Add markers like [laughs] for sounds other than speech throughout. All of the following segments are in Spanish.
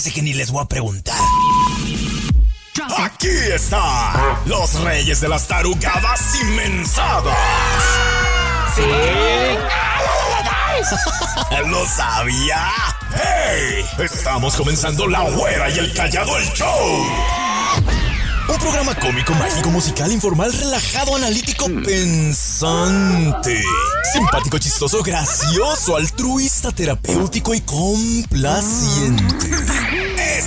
Hace que ni les voy a preguntar. Aquí están los reyes de las tarugadas inmensadas. Sí. [laughs] ¿Lo sabía? ¡Hey! Estamos comenzando La Güera y el Callado el Show. Un programa cómico, mágico, musical, informal, relajado, analítico, pensante. Simpático, chistoso, gracioso, altruista, terapéutico y complaciente.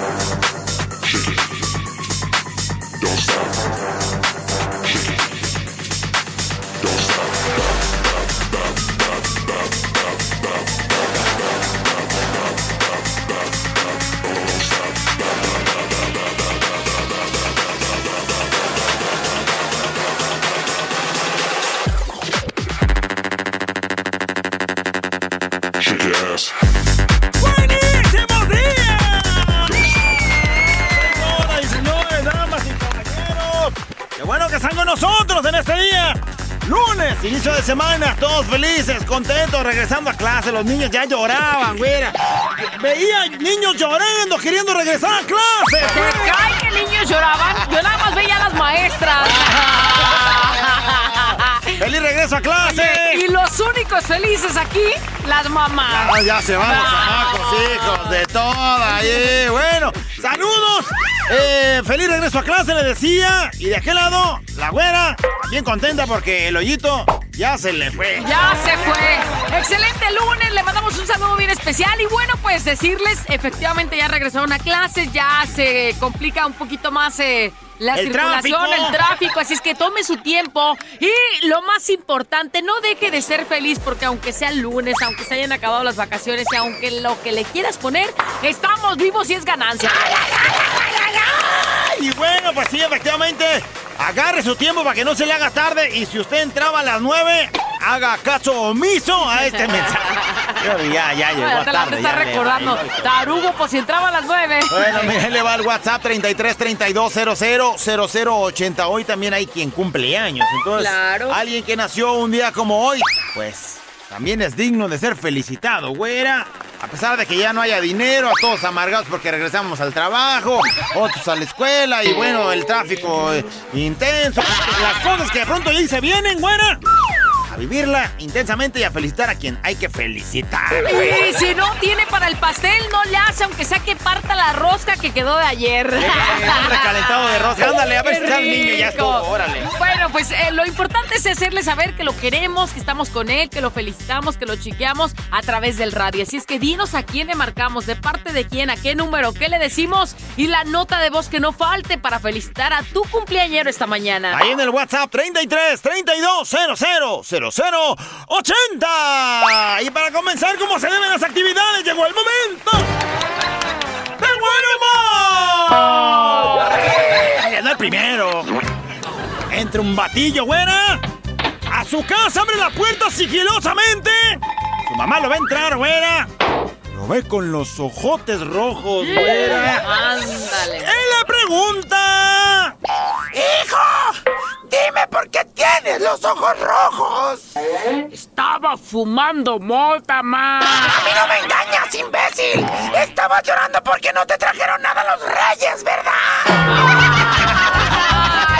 Stop. En este día. Lunes, inicio de semana, todos felices, contentos, regresando a clase. Los niños ya lloraban, güera. Veía niños llorando, queriendo regresar a clase. ¿Te cae que niños lloraban? Yo nada más veía a las maestras. [laughs] ¡Feliz regreso a clase! Y los únicos felices aquí, las mamás. Ah, ya se van los chamacos, hijos de toda. ahí. Bueno, saludos. Eh, feliz regreso a clase, le decía. Y de aquel lado, la güera, bien contenta porque el hoyito ya se le fue. Ya se fue. Excelente lunes, le mandamos un saludo bien especial y bueno, pues decirles, efectivamente ya regresaron a clases, ya se complica un poquito más eh, la El circulación, tráfico. el tráfico, así es que tome su tiempo y lo más importante, no deje de ser feliz porque aunque sea lunes, aunque se hayan acabado las vacaciones y aunque lo que le quieras poner, estamos vivos y es ganancia. Y bueno, pues sí, efectivamente, agarre su tiempo para que no se le haga tarde. Y si usted entraba a las 9, haga caso omiso a este [laughs] mensaje. Ya, ya llegó la tarde. está ya le- recordando. Tarugo, pues si entraba a las nueve. Bueno, mire, le va el WhatsApp 33 32 00 0080. Hoy también hay quien cumple años. Entonces, Claro. alguien que nació un día como hoy, pues también es digno de ser felicitado, güera. A pesar de que ya no haya dinero, a todos amargados porque regresamos al trabajo, otros a la escuela y bueno, el tráfico eh, intenso. Las cosas que de pronto ya se vienen, güera. A vivirla intensamente y a felicitar a quien hay que felicitar. Y si no tiene para el pastel, no le hace, aunque sea que parta la rosca que quedó de ayer. un recalentado de rosca. Ándale, a ver si está el niño, ya estuvo, órale. Bueno, pues eh, lo importante es hacerle saber que lo queremos, que estamos con él, que lo felicitamos, que lo chiqueamos a través del radio. Así es que dinos a quién le marcamos, de parte de quién, a qué número, qué le decimos y la nota de voz que no falte para felicitar a tu cumpleañero esta mañana. Ahí en el WhatsApp 33 32 00 00 80. Y para comenzar, como se deben las actividades, llegó el momento. ¡Del buen humor! El primero. Entra un batillo, güera. A su casa abre la puerta sigilosamente. Su mamá lo va a entrar, güera. Lo ve con los ojotes rojos, güera. Ándale. Él le pregunta. ¡Hijo! Dime por qué tienes los ojos rojos. Estaba fumando mota, más. ¡A mí no me engañas, imbécil! Estabas llorando porque no te trajeron nada los reyes, ¿verdad?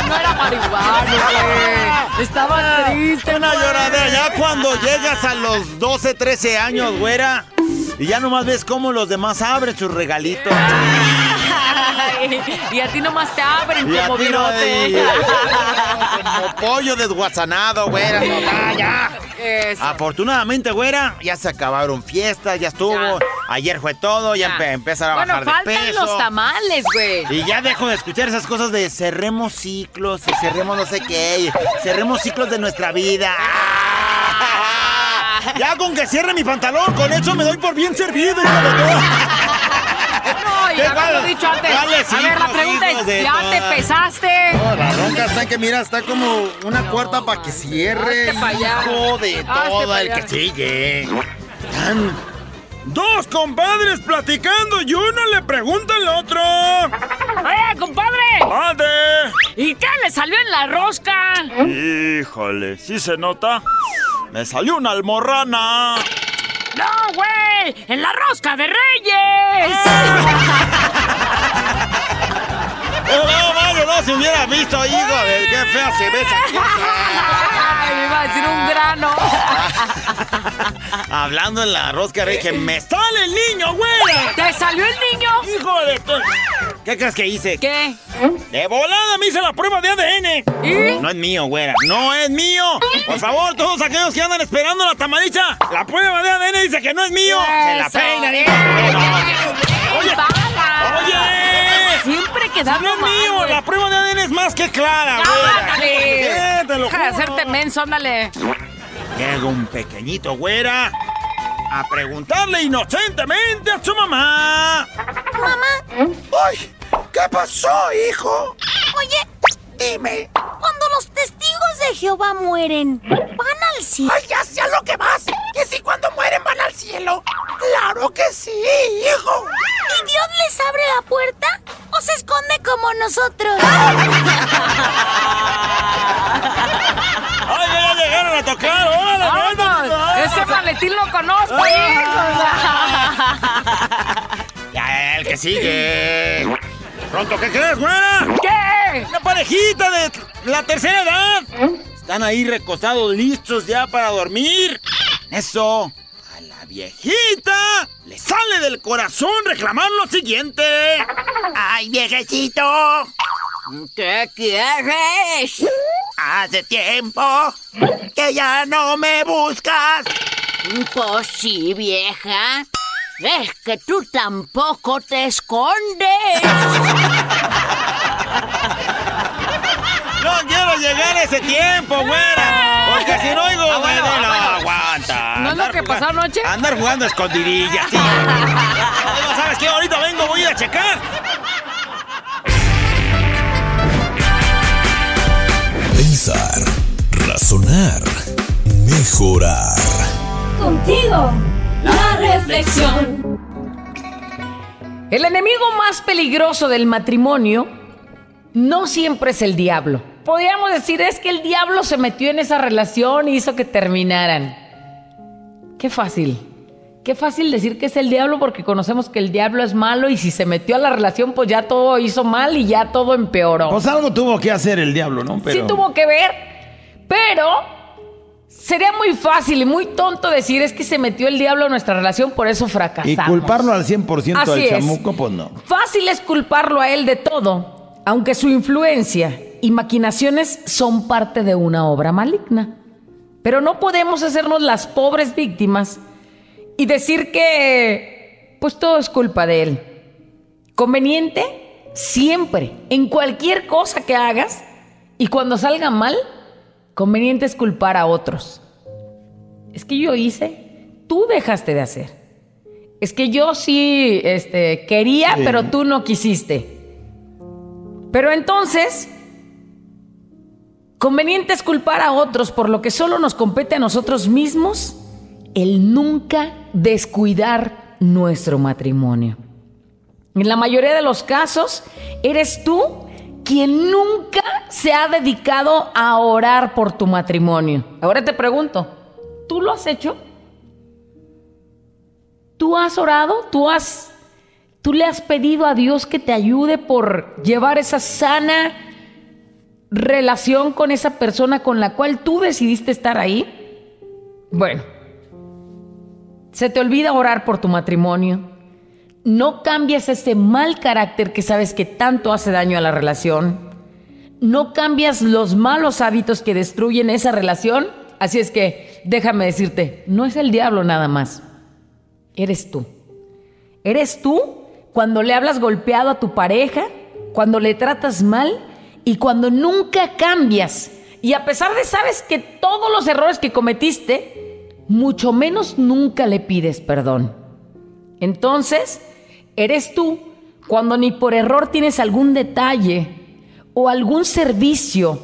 no era marihuana, güey. Estaba triste. Una lloradera. Ya cuando llegas a los 12, 13 años, güera, Y ya nomás ves cómo los demás abren sus regalitos. Ay, y a ti nomás te abren Y a como ti no, virote. y- Como pollo desguazanado, güera. no, ya, ya. Eso. Afortunadamente, güera, ya se acabaron fiestas, ya estuvo. Ya. Ayer fue todo, ya, Ya. empe- empezaron a Bueno, bajar de faltan peso. los tamales, güey. Y ya dejo de escuchar esas cosas de cerremos ciclos y cerremos no sé qué, cerremos ciclos de nuestra vida. Ya con que cierre mi pantalón, con eso me doy por bien servido. hijo de todo. No, y ¿Qué haberlo cuál- dicho antes. A ver, la pregunta es, ¿ya te pesaste? No, la ronca está que mira, está como una cuarta para que cierre. Hijo de todo el que sigue. Tan- Dos compadres platicando y uno le pregunta al otro. ¡Eh, compadre! ¡Ande! ¿Y qué le salió en la rosca? Híjole, ¿sí se nota? Me salió una almorrana. ¡No, güey! ¡En la rosca de Reyes! [laughs] No, Mario, no se hubiera visto, hijo de qué fea se ve esa [laughs] Ay, me iba a decir un grano. Hablando en la rosca, que me sale el niño, güera. ¿Te salió el niño? Hijo de to- ¿Qué crees que hice? ¿Qué? De volada me hice la prueba de ADN. ¿Y? No es mío, güera. No es mío. Por favor, todos aquellos que andan esperando la tamalicha, la prueba de ADN dice que no es mío. Se la peina, ¡Eh! Oye, oye. Siempre No quedando es mal, mío, la prueba de ADN es más que clara, ¡Ya, güera. ándale! Eh, te lo Deja de hacerte menso, ándale. Llega un pequeñito güera a preguntarle inocentemente a su mamá. ¡Ay! ¿Qué pasó, hijo? Oye, Dime. cuando los testigos de Jehová mueren, ¿van al cielo? ¡Ay, ya sé a lo que vas! ¿Que si cuando mueren van al cielo? ¡Claro que sí, hijo! ¿Y Dios les abre la puerta o se esconde como nosotros? [laughs] ¡Ay, ya llegaron a tocar! ¡Órale, ¡Vámonos! Ese maletín lo conozco, hijos. [laughs] Ya, el que sigue. Pronto, ¿qué crees, güera? ¿Qué? Una parejita de la tercera edad. Están ahí recostados, listos ya para dormir. Eso, a la viejita le sale del corazón reclamar lo siguiente. ¡Ay, viejecito! ¿Qué quieres? Hace tiempo que ya no me buscas. Pues sí, vieja. Es que tú tampoco te escondes. No quiero llegar a ese tiempo, güera. Porque si no oigo, Ah, bueno, bueno, no ah, bueno. aguanta. ¿No es lo que pasó anoche? Andar jugando a escondidillas, sí. Además, [laughs] ¿sabes qué? Ahorita vengo, voy a ir a checar. Pensar, razonar, mejorar. Contigo, la reflexión. El enemigo más peligroso del matrimonio no siempre es el diablo. Podríamos decir es que el diablo se metió en esa relación y hizo que terminaran. Qué fácil. Qué fácil decir que es el diablo porque conocemos que el diablo es malo y si se metió a la relación pues ya todo hizo mal y ya todo empeoró. Pues algo tuvo que hacer el diablo, ¿no? Sí tuvo que ver, pero sería muy fácil y muy tonto decir es que se metió el diablo en nuestra relación, por eso fracasamos. Y culparlo al 100% Así al es. chamuco, pues no. Fácil es culparlo a él de todo, aunque su influencia y maquinaciones son parte de una obra maligna. Pero no podemos hacernos las pobres víctimas y decir que pues todo es culpa de él. Conveniente siempre, en cualquier cosa que hagas y cuando salga mal, conveniente es culpar a otros. Es que yo hice, tú dejaste de hacer. Es que yo sí este, quería, Sí. pero tú no quisiste. Pero entonces, conveniente es culpar a otros por lo que solo nos compete a nosotros mismos el nunca descuidar nuestro matrimonio. En la mayoría de los casos, eres tú quien nunca se ha dedicado a orar por tu matrimonio. Ahora te pregunto, ¿tú lo has hecho? ¿Tú has orado? ¿Tú has tú le has pedido a Dios que te ayude por llevar esa sana relación con esa persona con la cual tú decidiste estar ahí? Bueno, Se te olvida orar por tu matrimonio. No cambias ese mal carácter que sabes que tanto hace daño a la relación. No cambias los malos hábitos que destruyen esa relación. Así es que déjame decirte, no es el diablo nada más. Eres tú. Eres tú cuando le hablas golpeado a tu pareja, cuando le tratas mal y cuando nunca cambias. Y a pesar de sabes que todos los errores que cometiste, mucho menos nunca le pides perdón. Entonces, eres tú cuando ni por error tienes algún detalle o algún servicio.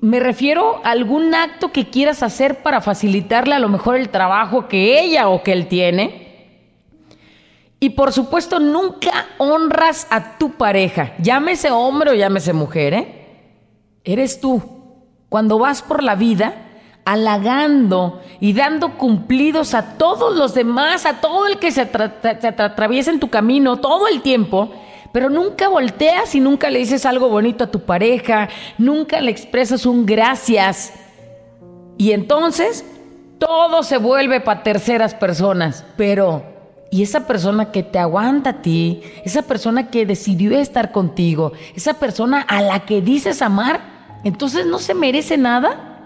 Me refiero a algún acto que quieras hacer para facilitarle a lo mejor el trabajo que ella o que él tiene. Y por supuesto, nunca honras a tu pareja, llámese hombre o llámese mujer, ¿eh? Eres tú. Cuando vas por la vida halagando y dando cumplidos a todos los demás, a todo el que se, atraviesa en tu camino todo el tiempo, pero nunca volteas y nunca le dices algo bonito a tu pareja, nunca le expresas un gracias. Y entonces todo se vuelve para terceras personas, pero y esa persona que te aguanta a ti, esa persona que decidió estar contigo, esa persona a la que dices amar, entonces no se merece nada.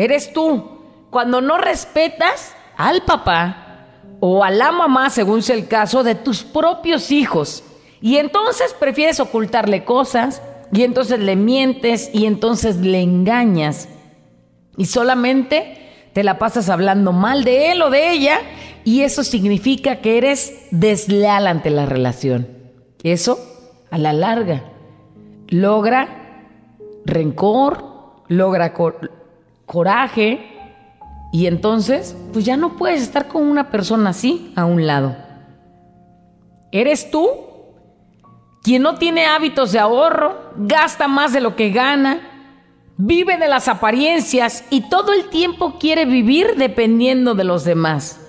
Eres tú. Cuando no respetas al papá o a la mamá, según sea el caso, de tus propios hijos. Y entonces prefieres ocultarle cosas, y entonces le mientes, y entonces le engañas. Y solamente te la pasas hablando mal de él o de ella y eso significa que eres desleal ante la relación. Eso, a la larga, logra rencor, logra coraje y entonces, pues ya no puedes estar con una persona así a un lado. Eres tú quien no tiene hábitos de ahorro, gasta más de lo que gana, vive de las apariencias y todo el tiempo quiere vivir dependiendo de los demás.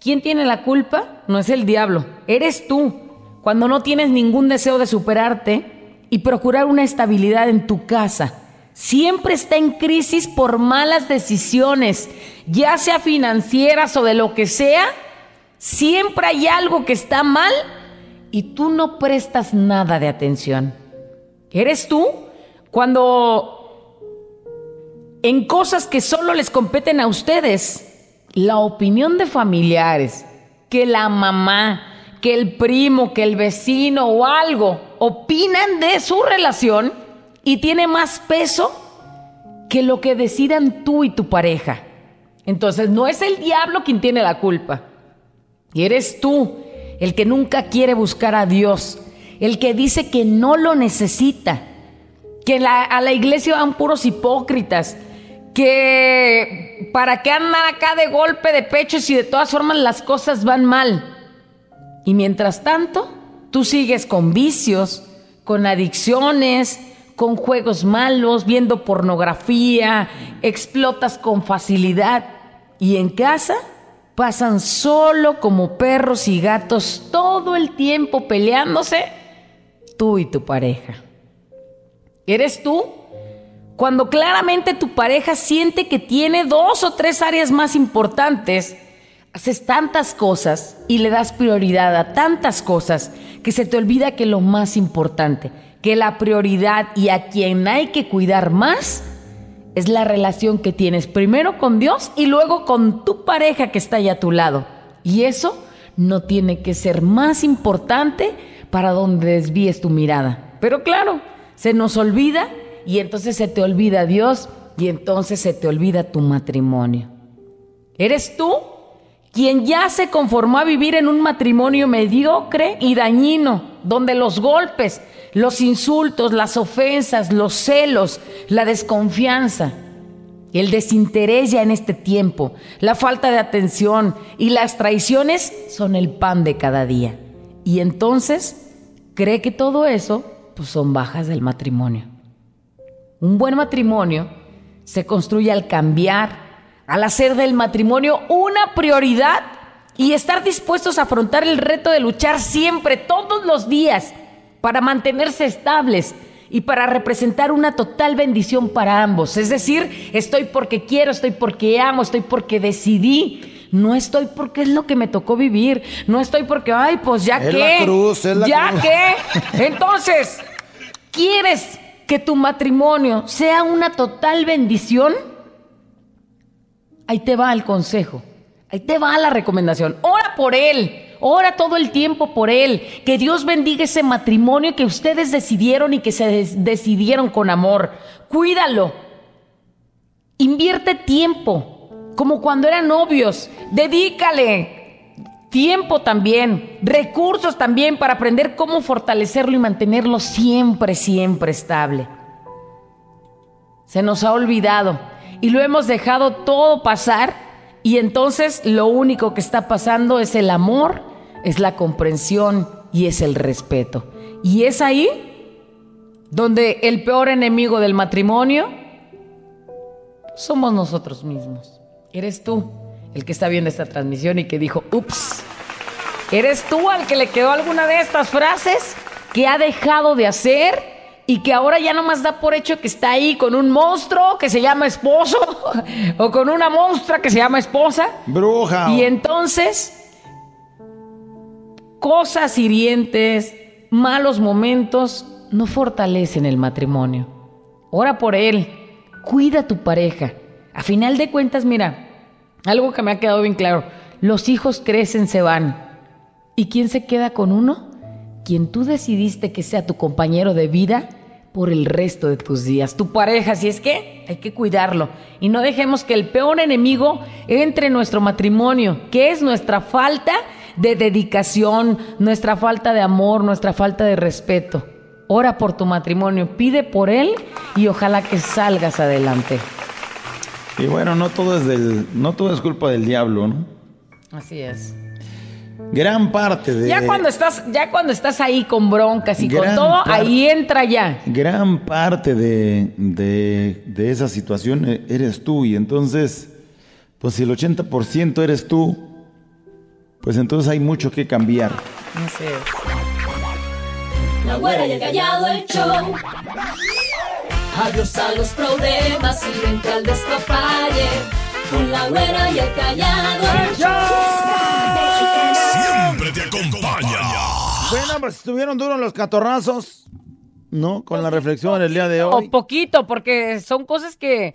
¿Quién tiene la culpa? No es el diablo, eres tú, cuando no tienes ningún deseo de superarte y procurar una estabilidad en tu casa. Siempre está en crisis por malas decisiones, ya sea financieras o de lo que sea. Siempre hay algo que está mal y tú no prestas nada de atención. ¿Eres tú? Cuando en cosas que solo les competen a ustedes, la opinión de familiares, que la mamá, que el primo, que el vecino o algo opinan de su relación y tiene más peso que lo que decidan tú y tu pareja. Entonces no es el diablo quien tiene la culpa. Y eres tú el que nunca quiere buscar a Dios, el que dice que no lo necesita, que a la iglesia van puros hipócritas, que para qué andan acá de golpe de pecho si de todas formas las cosas van mal. Y mientras tanto, tú sigues con vicios, con adicciones, con juegos malos, viendo pornografía, explotas con facilidad. Y en casa pasan solo como perros y gatos todo el tiempo peleándose tú y tu pareja. ¿Eres tú? Cuando claramente tu pareja siente que tiene dos o tres áreas más importantes, haces tantas cosas y le das prioridad a tantas cosas que se te olvida que lo más importante, que la prioridad y a quien hay que cuidar más es la relación que tienes primero con Dios y luego con tu pareja que está ahí a tu lado. Y eso no tiene que ser más importante para donde desvíes tu mirada. Pero claro, se nos olvida y entonces se te olvida Dios y entonces se te olvida tu matrimonio. ¿Eres tú quien ya se conformó a vivir en un matrimonio mediocre y dañino, donde los golpes, los insultos, las ofensas, los celos, la desconfianza, el desinterés ya en este tiempo, la falta de atención y las traiciones son el pan de cada día? Y entonces cree que todo eso pues, son bajas del matrimonio. Un buen matrimonio se construye al cambiar, al hacer del matrimonio una prioridad y estar dispuestos a afrontar el reto de luchar siempre, todos los días, para mantenerse estables y para representar una total bendición para ambos. Es decir, estoy porque quiero, estoy porque amo, estoy porque decidí. No estoy porque es lo que me tocó vivir. No estoy porque, ay, pues ya Es qué. la cruz, es la ya cruz. qué. Entonces, ¿quieres que tu matrimonio sea una total bendición? Ahí te va el consejo. Ahí te va la recomendación. Ora por él. Ora todo el tiempo por él. Que Dios bendiga ese matrimonio que ustedes decidieron y que se decidieron con amor. Cuídalo. Invierte tiempo. Como cuando eran novios. Dedícale tiempo también. Recursos también para aprender cómo fortalecerlo y mantenerlo siempre, siempre estable. Se nos ha olvidado y lo hemos dejado todo pasar y entonces lo único que está pasando es el amor, es la comprensión y es el respeto. Y es ahí donde el peor enemigo del matrimonio somos nosotros mismos. Eres tú el que está viendo esta transmisión y que dijo, ups, ¿eres tú al que le quedó alguna de estas frases que ha dejado de hacer y que ahora ya nomás da por hecho que está ahí con un monstruo que se llama esposo [laughs] o con una monstrua que se llama esposa? Bruja. Y entonces, cosas hirientes, malos momentos, no fortalecen el matrimonio. Ora por él, cuida a tu pareja. A final de cuentas, mira, algo que me ha quedado bien claro, los hijos crecen, se van. ¿Y quién se queda con uno? Quien tú decidiste que sea tu compañero de vida por el resto de tus días. Tu pareja, si es que hay que cuidarlo. Y no dejemos que el peor enemigo entre en nuestro matrimonio, que es nuestra falta de dedicación, nuestra falta de amor, nuestra falta de respeto. Ora por tu matrimonio, pide por él y ojalá que salgas adelante. Y bueno, no todo es del, no todo es culpa del diablo, ¿no? Así es. Gran parte de. Ya cuando estás, ya cuando estás ahí con broncas y con todo, parte- ahí entra ya. Gran parte de, de, de esa situación e- eres tú. Y entonces, pues si el 80% eres tú, pues entonces hay mucho que cambiar. Así es. La güera y el callado el show. Adiós a los problemas y vente al despapalle. Con la güera y el callado el Siempre Bueno, pues estuvieron duros los catorrazos, ¿no? Con la reflexión del día de O hoy. poquito, porque son cosas que,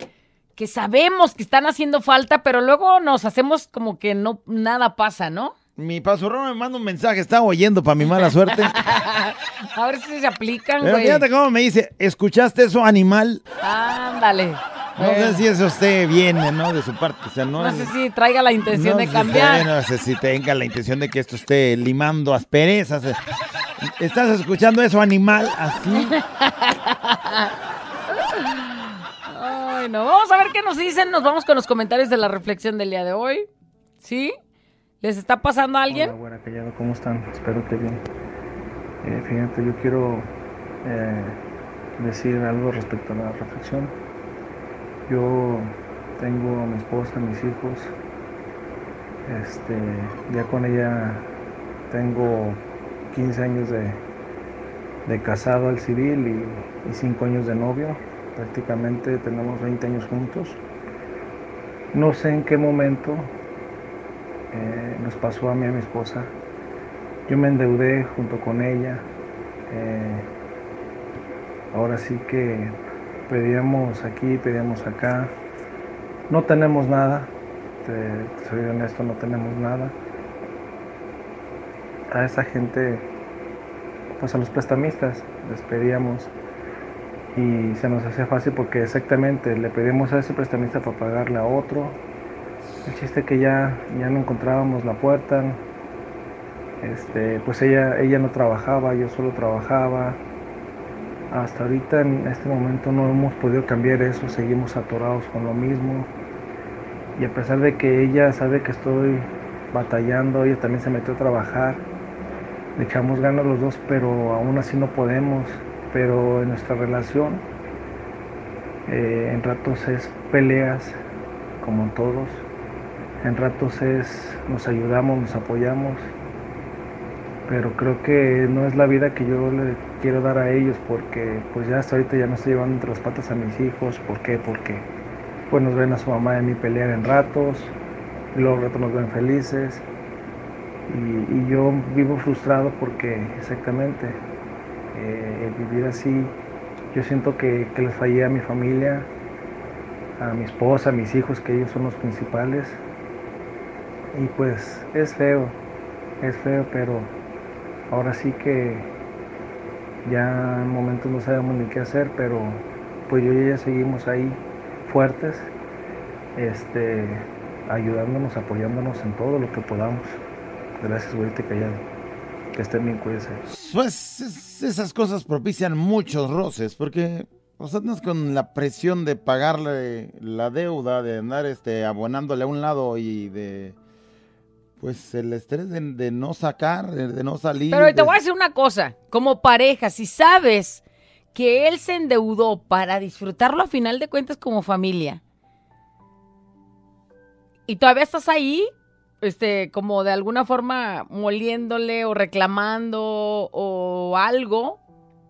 que sabemos que están haciendo falta, pero luego nos hacemos como que no nada pasa, ¿no? Mi pasurrón me manda un mensaje, estaba oyendo para mi mala suerte. [laughs] A ver si se aplican, güey. fíjate cómo me dice, ¿escuchaste eso, animal? Ándale. No sé si eso usted viene, ¿no? De su parte. O sea, no, sé si traiga la intención no de sé, cambiar. No sé si tenga la intención de que esto esté limando asperezas. ¿Estás escuchando eso, animal? Así. [laughs] Ay, no. Vamos a ver qué nos dicen. Nos vamos con los comentarios de la reflexión del día de hoy. ¿Sí? ¿Les está pasando a alguien? Hola, buena callado, ¿cómo están? Espero que bien. Eh, fíjate, yo quiero eh, decir algo respecto a la reflexión. Yo tengo a mi esposa, mis hijos. Este, ya con ella tengo 15 años de, de casado al civil y, 5 años de novio. Prácticamente tenemos 20 años juntos. No sé en qué momento eh, nos pasó a mí y a mi esposa. Yo me endeudé junto con ella. eh, ahora sí que pedíamos aquí, pedíamos acá. No tenemos nada, te, soy honesto, no tenemos nada. A esa gente, pues a los prestamistas, les pedíamos y se nos hacía fácil porque exactamente le pedimos a ese prestamista para pagarle a otro, el chiste que ya, ya no encontrábamos la puerta. Este, pues ella, ella no trabajaba, yo solo trabajaba. Hasta ahorita en este momento no hemos podido cambiar eso, seguimos atorados con lo mismo. Y a pesar de que ella sabe que estoy batallando, ella también se metió a trabajar. Le echamos ganas los dos, pero aún así no podemos. Pero en nuestra relación, eh, en ratos es peleas, como en todos. En ratos es nos ayudamos, nos apoyamos, pero creo que no es la vida que yo le quiero dar a ellos porque pues ya hasta ahorita ya no estoy llevando entre las patas a mis hijos. ¿Por qué? Porque pues nos ven a su mamá y a mí pelear en ratos. y luego otros nos ven felices. Y, yo vivo frustrado porque exactamente eh, el vivir así, yo siento que les fallé a mi familia, a mi esposa, a mis hijos, que ellos son los principales. Y pues es feo, es feo, pero ahora sí que ya en momentos no sabemos ni qué hacer, pero pues yo y ella seguimos ahí fuertes, este, ayudándonos, apoyándonos en todo lo que podamos. Gracias, güerita callado. Que estén bien, cuídense. Pues es- esas cosas propician muchos roces, porque pues andas con la presión de pagarle la deuda, de andar este, abonándole a un lado y de... Pues el estrés de, de no sacar, de, de no salir. Pero te de- voy a decir una cosa, como pareja, si sabes que él se endeudó para disfrutarlo a final de cuentas como familia y todavía estás ahí, este, como de alguna forma moliéndole o reclamando o algo,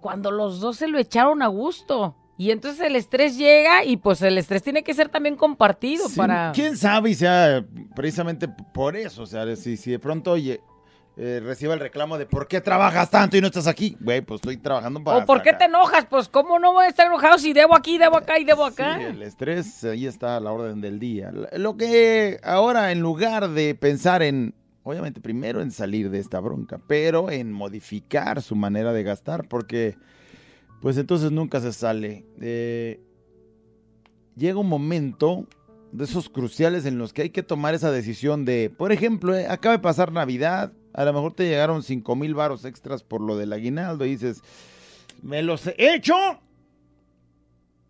cuando los dos se lo echaron a gusto. Y entonces el estrés llega y pues el estrés tiene que ser también compartido Sí, para... ¿Quién sabe y sea precisamente por eso? O sea, si, si de pronto oye, eh, reciba el reclamo de ¿por qué trabajas tanto y no estás aquí? Güey, pues estoy trabajando para ¿O por qué te enojas? Pues cómo no voy a estar enojado si debo aquí, debo acá y debo acá. Sí, el estrés ahí está a la orden del día. Lo que ahora, en lugar de pensar en, obviamente, primero en salir de esta bronca, pero en modificar su manera de gastar, porque, pues entonces nunca se sale. Eh, llega un momento de esos cruciales en los que hay que tomar esa decisión de, por ejemplo, eh, acaba de pasar Navidad, a lo mejor te llegaron 5 mil varos extras por lo del aguinaldo y dices, ¿me los he hecho?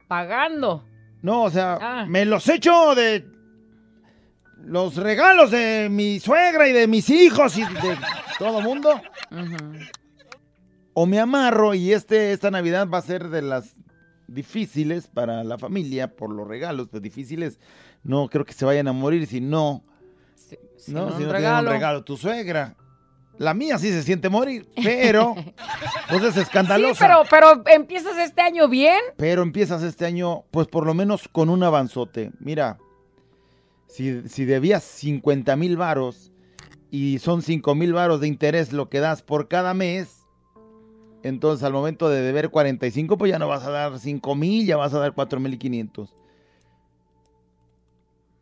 Pagando. No, o sea, Ah. me los echo de los regalos de mi suegra y de mis hijos y de todo mundo. O me amarro y este esta Navidad va a ser de las difíciles para la familia por los regalos, pues difíciles. No creo que se vayan a morir si no, si no, no si un no regalo. un regalo tu suegra. La mía sí se siente morir, pero [laughs] pues es Sí, escandalosa. pero, pero empiezas este año bien. Pero empiezas este año, pues por lo menos con un avanzote. Mira, si, si debías 50 mil varos y son 5 mil varos de interés lo que das por cada mes, entonces al momento de deber 45, pues ya no vas a dar 5 mil, ya vas a dar 4 mil y 500.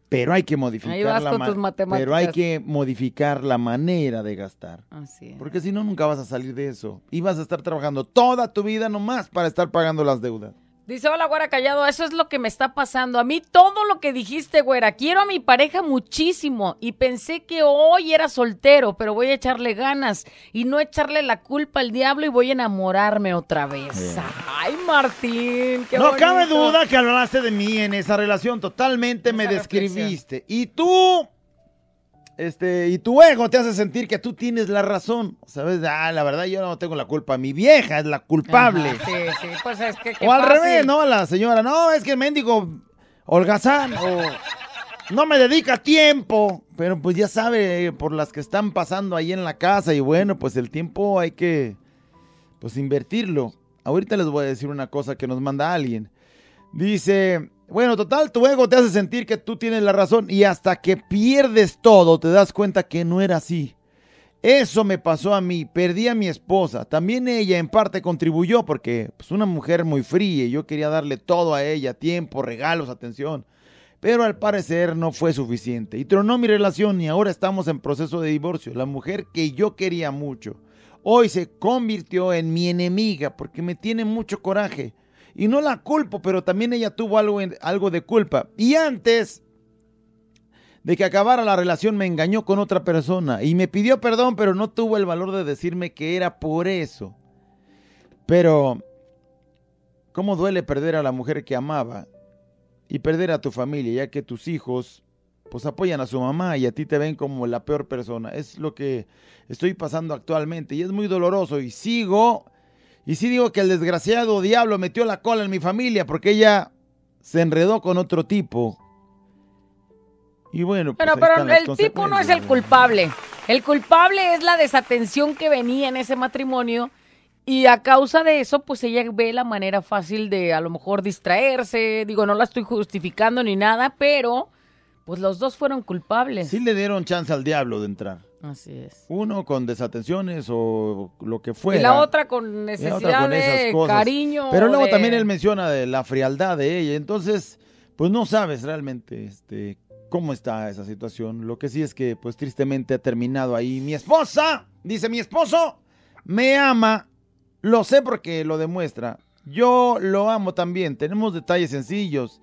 Pero hay que modificar Ahí vas la con tus matemáticas. Pero hay que modificar la manera de gastar. Así es. Porque si no, nunca vas a salir de eso. Y vas a estar trabajando toda tu vida nomás para estar pagando las deudas. Dice, hola, güera callado, eso es lo que me está pasando. A mí todo lo que dijiste, güera, quiero a mi pareja muchísimo y pensé que hoy era soltero, pero voy a echarle ganas y no echarle la culpa al diablo y voy a enamorarme otra vez. Ay, Martín, qué no cabe duda que hablaste de mí en esa relación. Totalmente me describiste. Y tú, este, y tu ego te hace sentir que tú tienes la razón. ¿Sabes? Ah, la verdad yo no tengo la culpa. Mi vieja es la culpable. Ajá, sí, sí, pues es que qué o al fácil. revés, ¿no? La señora, no, es que el mendigo holgazán o no me dedica tiempo. Pero pues ya sabe por las que están pasando ahí en la casa y bueno, pues el tiempo hay que pues invertirlo. Ahorita les voy a decir una cosa que nos manda alguien. Dice, bueno, total, tu ego te hace sentir que tú tienes la razón y hasta que pierdes todo te das cuenta que no era así. Eso me pasó a mí, perdí a mi esposa. También ella en parte contribuyó porque pues una mujer muy fría y yo quería darle todo a ella, tiempo, regalos, atención. Pero al parecer no fue suficiente y tronó mi relación y ahora estamos en proceso de divorcio. La mujer que yo quería mucho hoy se convirtió en mi enemiga porque me tiene mucho coraje. Y no la culpo, pero también ella tuvo algo, algo de culpa. Y antes de que acabara la relación me engañó con otra persona y me pidió perdón, pero no tuvo el valor de decirme que era por eso. Pero, ¿cómo duele perder a la mujer que amaba y perder a tu familia, ya que tus hijos pues apoyan a su mamá y a ti te ven como la peor persona? Es lo que estoy pasando actualmente y es muy doloroso y sigo y sí digo que el desgraciado diablo metió la cola en mi familia porque ella se enredó con otro tipo. Y bueno, pues Pero, pero el tipo no es el culpable. El culpable es la desatención que venía en ese matrimonio y a causa de eso, pues ella ve la manera fácil de a lo mejor distraerse. Digo, no la estoy justificando ni nada, pero Pues los dos fueron culpables. Sí le dieron chance al diablo de entrar. Así es. Uno con desatenciones o lo que fuera. Y la otra con necesidad otra con de cariño. Pero luego de- también él menciona de la frialdad de ella. Entonces, pues no sabes realmente este, cómo está esa situación. Lo que sí es que, pues tristemente ha terminado ahí. Mi esposa, dice mi esposo, me ama. Lo sé porque lo demuestra. Yo lo amo también. Tenemos detalles sencillos.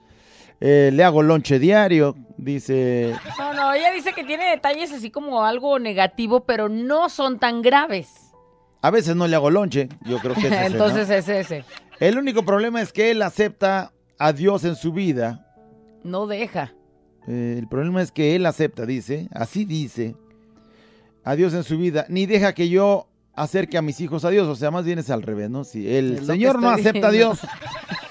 Eh, le hago lonche diario, dice. No, no, ella dice que tiene detalles así como algo negativo, pero no son tan graves. A veces no le hago lonche, yo creo que es [laughs] ese, ¿no? Entonces es ese. El único problema es que él acepta a Dios en su vida. No deja. Eh, el problema es que él acepta, dice, así dice, a Dios en su vida, ni deja que yo acerque a mis hijos a Dios, o sea, más bien es al revés, ¿no? Si el Señor no acepta a. Dios [laughs]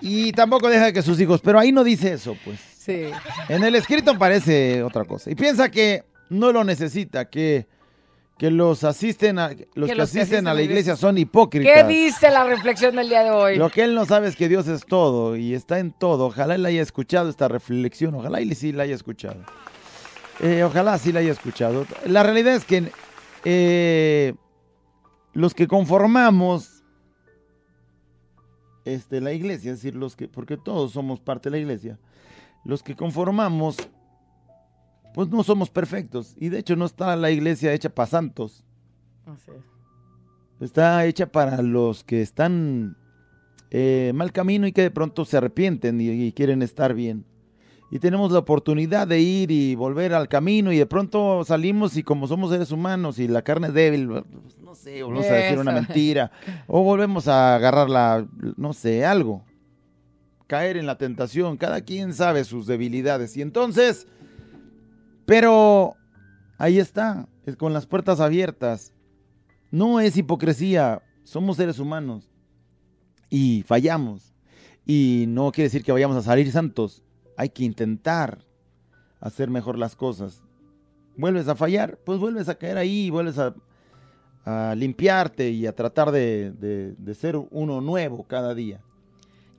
y tampoco deja que sus hijos, pero ahí no dice eso, pues. Sí. En el escrito parece otra cosa. Y piensa que no lo necesita, que, que los asisten a, los que, los asisten a la iglesia son hipócritas. ¿Qué dice la reflexión del día de hoy? Lo que él no sabe es que Dios es todo y está en todo. Ojalá él haya escuchado esta reflexión. Ojalá él sí la haya escuchado. Eh, ojalá sí la haya escuchado. La realidad es que eh, los que conformamos este, la iglesia, es decir, los que, porque todos somos parte de la iglesia, los que conformamos, pues no somos perfectos. Y de hecho no está la iglesia hecha para santos. Así es. Está hecha para los que están eh, mal camino y que de pronto se arrepienten y, y quieren estar bien. Y tenemos la oportunidad de ir y volver al camino y de pronto salimos y como somos seres humanos y la carne es débil, pues, no sé, volvemos a decir una mentira o volvemos a agarrar la, no sé, algo. Caer en la tentación, cada quien sabe sus debilidades. Y entonces, pero ahí está, es con las puertas abiertas. No es hipocresía, somos seres humanos y fallamos. Y no quiere decir que vayamos a salir santos, hay que intentar hacer mejor las cosas. Vuelves a fallar, pues vuelves a caer ahí vuelves a, a limpiarte y a tratar de, ser uno nuevo cada día.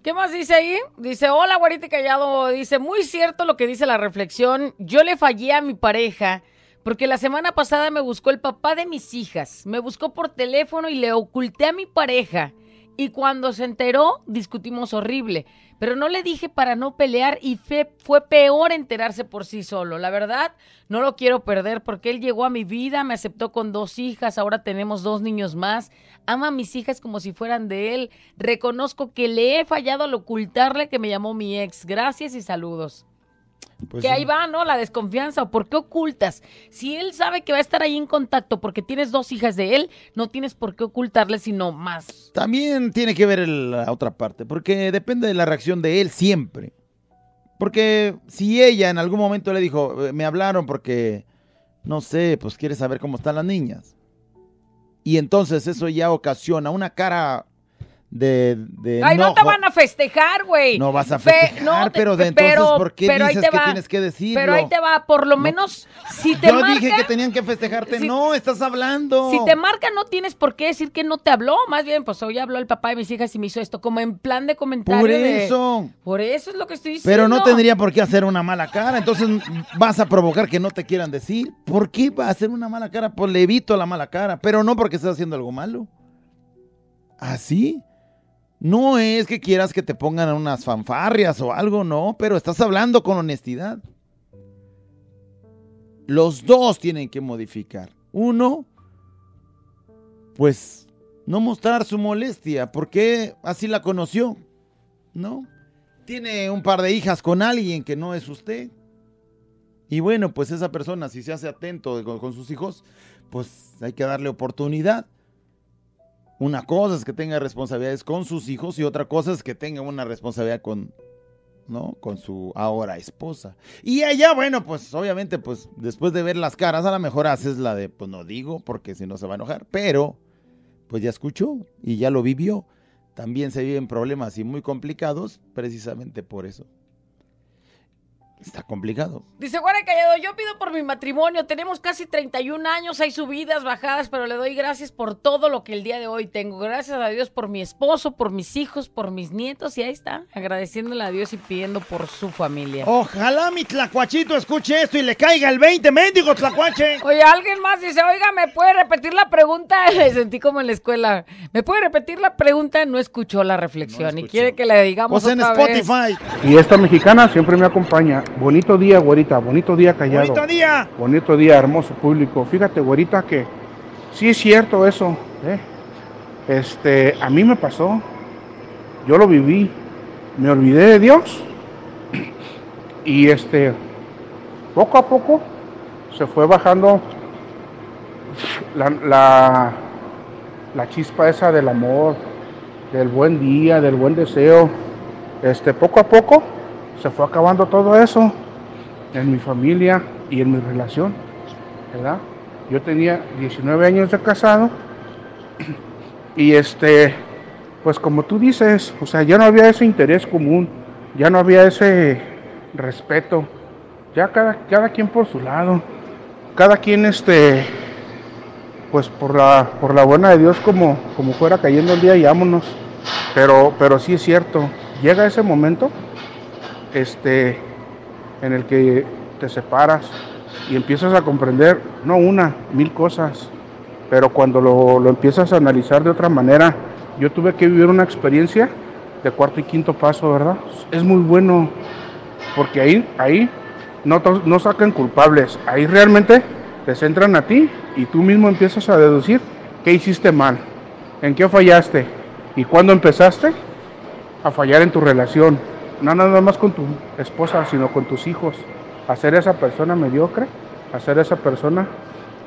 ¿Qué más dice ahí? Dice, hola, güerita y callado. Dice, muy cierto lo que dice la reflexión. Yo le fallé a mi pareja porque la semana pasada me buscó el papá de mis hijas. Me buscó por teléfono y le oculté a mi pareja. Y cuando se enteró, discutimos horrible. Pero no le dije para no pelear y fe- fue peor enterarse por sí solo. La verdad, no lo quiero perder porque él llegó a mi vida, me aceptó con dos hijas, ahora tenemos dos niños más. Ama a mis hijas como si fueran de él. Reconozco que le he fallado al ocultarle que me llamó mi ex. Gracias y saludos. Pues que sí. ahí va, ¿no? La desconfianza. ¿O por qué ocultas? Si él sabe que va a estar ahí en contacto porque tienes dos hijas de él, no tienes por qué ocultarle, sino más. También tiene que ver la otra parte, porque depende de la reacción de él siempre. Porque si ella en algún momento le dijo, "Eh, me hablaron porque, no sé, pues quiere saber cómo están las niñas. Y entonces eso ya ocasiona una cara de, de Ay, no te van a festejar, güey. No vas a Fe- festejar, no te- pero de entonces, pero- ¿por qué pero dices que va. tienes que decirlo? Pero ahí te va, por lo menos, si te Yo marca... dije que tenían que festejarte. si- no, estás hablando. Si te marca, no tienes por qué decir que no te habló. Más bien, pues hoy habló el papá de mis hijas y me hizo esto, como en plan de comentario. Por de- eso. Por eso es lo que estoy diciendo. Pero no tendría por qué hacer una mala cara. Entonces vas a provocar que no te quieran decir. ¿Por qué va a hacer una mala cara? Pues le evito la mala cara. Pero no porque estés haciendo algo malo. ¿Así? No es que quieras que te pongan unas fanfarrias o algo, no. Pero estás hablando con honestidad. Los dos tienen que modificar. Uno, pues no mostrar su molestia. Porque así la conoció. ¿No? tiene un par de hijas con alguien que no es usted. Y bueno, pues esa persona, si se hace atento con, sus hijos, pues hay que darle oportunidad. Una cosa es que tenga responsabilidades con sus hijos y otra cosa es que tenga una responsabilidad con, ¿no? Con su ahora esposa. Y ella, bueno, pues obviamente, pues después de ver las caras, a lo mejor haces la de, pues no digo, porque si no se va a enojar, pero pues ya escuchó y ya lo vivió. También se viven problemas y muy complicados precisamente por eso. Está complicado. Dice Juana Callado, yo pido por mi matrimonio, tenemos casi 31 años, hay subidas, bajadas, pero le doy gracias por todo lo que el día de hoy tengo. Gracias a Dios por mi esposo, por mis hijos, por mis nietos, y ahí está, agradeciéndole a Dios y pidiendo por su familia. Ojalá mi tlacuachito escuche esto y le caiga el 20, mendigo tlacuache. Oye, alguien más dice, oiga, ¿me puede repetir la pregunta? [laughs] Me sentí como en la escuela. ¿Me puede repetir la pregunta? No escuchó la reflexión y quiere que le digamos Pues en otra vez. Spotify. Y esta mexicana siempre me acompaña. Bonito día, güerita. Bonito día, callado. Bonito día. Bonito día, hermoso público. Fíjate, güerita, que sí es cierto eso. ¿eh? Este, a mí me pasó. Yo lo viví. Me olvidé de Dios. Y este, poco a poco se fue bajando la, la, la chispa esa del amor, del buen día, del buen deseo. Este, poco a poco se fue acabando todo eso en mi familia y en mi relación, ¿verdad? Yo tenía 19 años de casado y este, pues como tú dices, o sea, ya no había ese interés común, ya no había ese respeto, ya cada, cada quien por su lado, cada quien este, pues por la, por la buena de Dios como, como fuera cayendo el día y vámonos, pero, pero sí es cierto, llega ese momento, este, en el que te separas y empiezas a comprender, no una, mil cosas, pero cuando lo, lo empiezas a analizar de otra manera, yo tuve que vivir una experiencia de cuarto y quinto paso, ¿verdad? Es muy bueno, porque ahí, ahí no, no sacan culpables, ahí realmente te centran a ti y tú mismo empiezas a deducir qué hiciste mal, en qué fallaste y cuándo empezaste a fallar en tu relación, no nada más con tu esposa, sino con tus hijos, a ser esa persona mediocre, a ser esa persona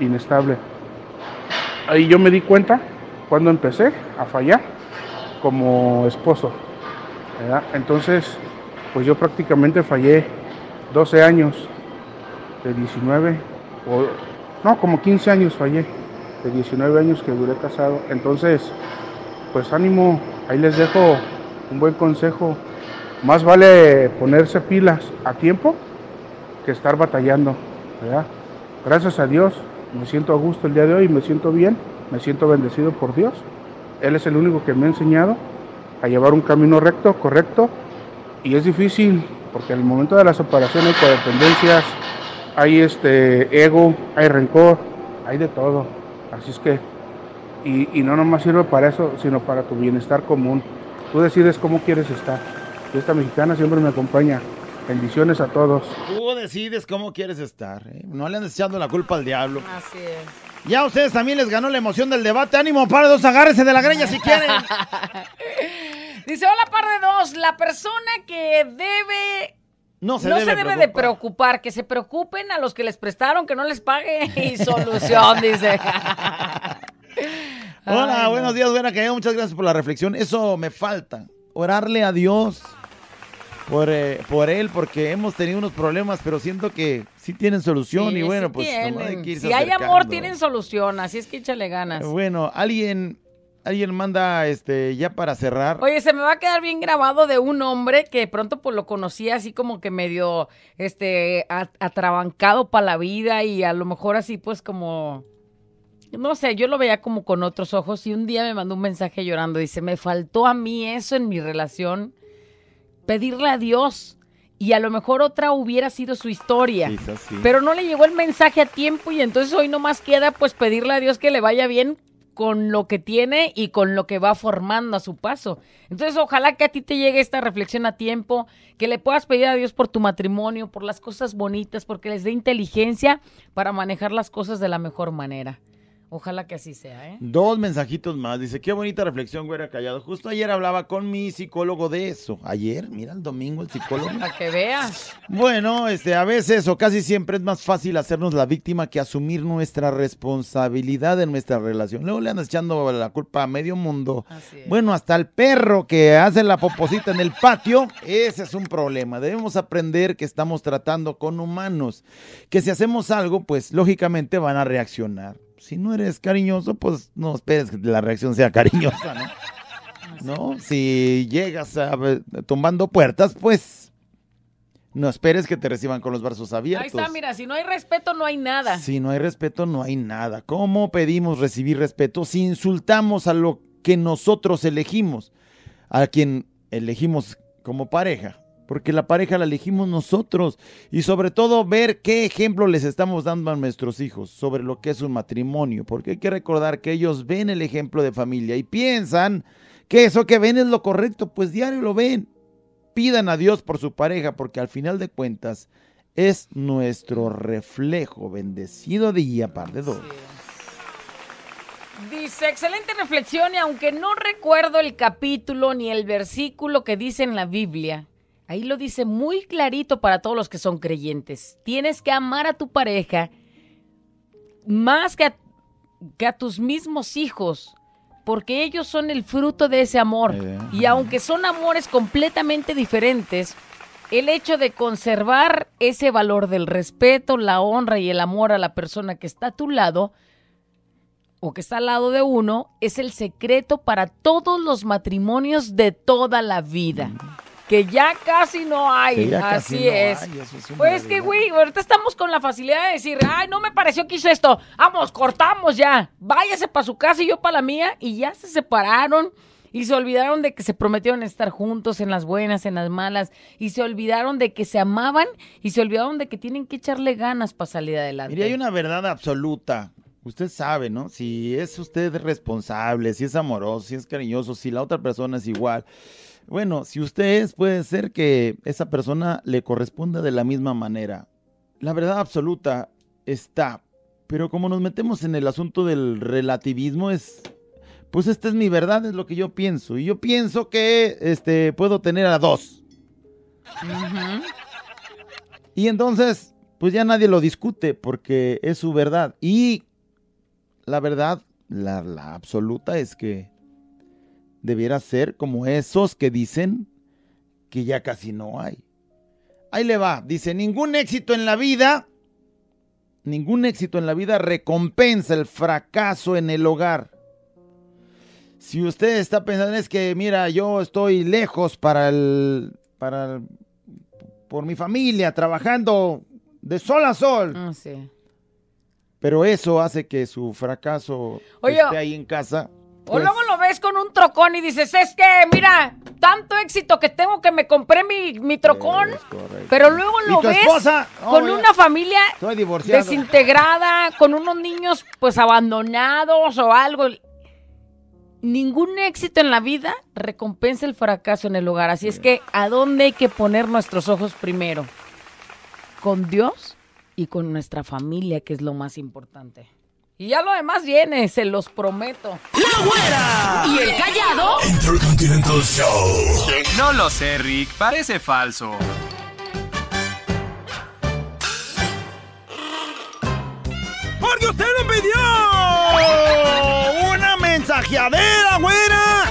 inestable. Ahí yo me di cuenta cuando empecé a fallar como esposo. Entonces, pues yo prácticamente fallé 12 años de 19, o no, como 15 años fallé, de 19 años que duré casado. Entonces, pues ánimo, ahí les dejo un buen consejo. Más vale ponerse pilas a tiempo que estar batallando, ¿verdad? Gracias a Dios, me siento a gusto el día de hoy, me siento bien, me siento bendecido por Dios. Él es el único que me ha enseñado a llevar un camino recto, correcto, y es difícil porque en el momento de la separación hay codependencias, hay este ego, hay rencor, hay de todo. Así es que, y, y no nomás sirve para eso, sino para tu bienestar común. Tú decides cómo quieres estar. Y esta mexicana siempre me acompaña. Bendiciones a todos. Tú decides cómo quieres estar. ¿eh? No le andes echando la culpa al diablo. Así es. Ya a ustedes también les ganó la emoción del debate. Ánimo, para dos, agárrense de la greña si quieren. [laughs] Dice, hola par de dos, la persona que debe... No se no debe se debe de preocupar. preocupar, que se preocupen a los que les prestaron, que no les pague y [laughs] solución, dice. Hola, Ay, no. buenos días, buena caída. Muchas gracias por la reflexión. Eso me falta. Orarle a Dios por, eh, por él, porque hemos tenido unos problemas, pero siento que sí tienen solución Sí, y bueno, sí pues hay que irse Si hay amor, tienen solución, así es que échale ganas. Bueno, alguien, alguien manda este ya para cerrar. Oye, se me va a quedar bien grabado de un hombre que de pronto pues lo conocí así como que medio este atrabancado para la vida y a lo mejor así pues como no sé, yo lo veía como con otros ojos y un día me mandó un mensaje llorando, dice, "Me faltó a mí eso en mi relación, pedirle a Dios y a lo mejor otra hubiera sido su historia." Quizás sí. Pero no le llegó el mensaje a tiempo y entonces hoy nomás queda pues pedirle a Dios que le vaya bien con lo que tiene y con lo que va formando a su paso. Entonces ojalá que a ti te llegue esta reflexión a tiempo, que le puedas pedir a Dios por tu matrimonio, por las cosas bonitas, porque les dé inteligencia para manejar las cosas de la mejor manera. Ojalá que así sea, ¿eh? Dos mensajitos más. Dice, qué bonita reflexión, güera callado. Justo ayer hablaba con mi psicólogo de eso. Ayer, mira, el domingo el psicólogo. [laughs] Para que veas. Bueno, este, a veces o casi siempre es más fácil hacernos la víctima que asumir nuestra responsabilidad en nuestra relación. Luego le andas echando la culpa a medio mundo. Bueno, hasta el perro que hace la poposita en el patio, ese es un problema. Debemos aprender que estamos tratando con humanos, que si hacemos algo, pues lógicamente van a reaccionar. Si no eres cariñoso, pues no esperes que la reacción sea [laughs] cariñosa, ¿no? ¿No? Si llegas a, tumbando puertas, pues No esperes que te reciban con los brazos abiertos. Ahí está, mira, si no hay respeto, no hay nada. Si no hay respeto, no hay nada. ¿Cómo pedimos recibir respeto si insultamos a lo que nosotros elegimos? A quien elegimos como pareja. Porque la pareja la elegimos nosotros. Y sobre todo ver qué ejemplo les estamos dando a nuestros hijos sobre lo que es un matrimonio. Porque hay que recordar que ellos ven el ejemplo de familia y piensan que eso que ven es lo correcto. Pues diario lo ven. Pidan a Dios por su pareja porque al final de cuentas es nuestro reflejo. Bendecido día, par de dos. Dice, excelente reflexión y aunque no recuerdo el capítulo ni el versículo que dice en la Biblia, ahí lo dice muy clarito para todos los que son creyentes. Tienes que amar a tu pareja más que a, que a tus mismos hijos, porque ellos son el fruto de ese amor. Eh. Y aunque son amores completamente diferentes, el hecho de conservar ese valor del respeto, la honra y el amor a la persona que está a tu lado, o que está al lado de uno es el secreto para todos los matrimonios de toda la vida. Que ya casi no hay. Así no es. hay, eso es pues que, güey, ahorita estamos con la facilidad de decir, ay, no me pareció que hizo esto. Vamos, cortamos ya. Váyase para su casa y yo para la mía. Y ya se separaron. Y se olvidaron de que se prometieron estar juntos en las buenas, en las malas. Y se olvidaron de que se amaban. Y se olvidaron de que tienen que echarle ganas para salir adelante. Mire, hay una verdad absoluta. Usted sabe, ¿no? Si es usted responsable, si es amoroso, si es cariñoso, si la otra persona es igual. Bueno, si usted es, puede ser que esa persona le corresponda de la misma manera. La verdad absoluta está. Pero como nos metemos en el asunto del relativismo, es. Pues esta es mi verdad, es lo que yo pienso. Y yo pienso que este, puedo tener a dos. Y entonces, pues ya nadie lo discute porque es su verdad. Y la verdad, la, la absoluta es que debiera ser como esos que dicen que ya casi no hay. Ahí le va, dice, ningún éxito en la vida, ningún éxito en la vida recompensa el fracaso en el hogar. Si usted está pensando es que, mira, yo estoy lejos para el, para, el- por mi familia, trabajando de sol a sol. Ah, sí. Pero eso hace que su fracaso Oye, esté ahí en casa. O pues, luego lo ves con un trocón y dices, es que, mira, tanto éxito que tengo que me compré mi, mi trocón. Pero luego ¿Y lo ves esposa? con una familia desintegrada, con unos niños pues abandonados o algo. Ningún éxito en la vida recompensa el fracaso en el hogar. Así es que, ¿a dónde hay que poner nuestros ojos primero? Con Dios y con nuestra familia, que es lo más importante. Y ya lo demás viene, se los prometo. ¡La güera! ¿Y el callado? Intercontinental Show. No lo sé, Rick, parece falso. ¡Porque usted lo pidió! ¡Una mensajeadera, güera!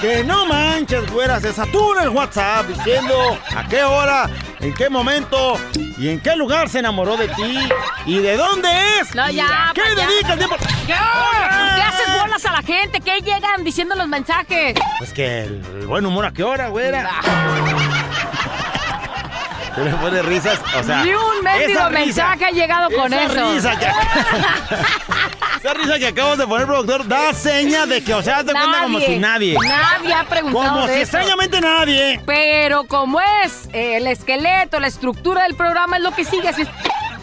Que no manches, güera. Se satura el WhatsApp diciendo a qué hora, en qué momento y en qué lugar se enamoró de ti y de dónde es. No, ya, ¿Qué ya. dedica el tiempo? ¿Qué? ¿Qué haces bolas a la gente? ¿Qué llegan diciendo los mensajes? Pues que el, el buen humor a qué hora, güera. ¿Tú le pones risas? O sea, Ni un risa- mensaje ha llegado con esa eso. Risa que, [laughs] [laughs] esa risa que acabamos de poner, productor, da seña de que, o sea, haz de cuenta como si nadie. Nadie ha preguntado Como de si extrañamente nadie. Pero como es eh, el esqueleto, la estructura del programa es lo que sigue así.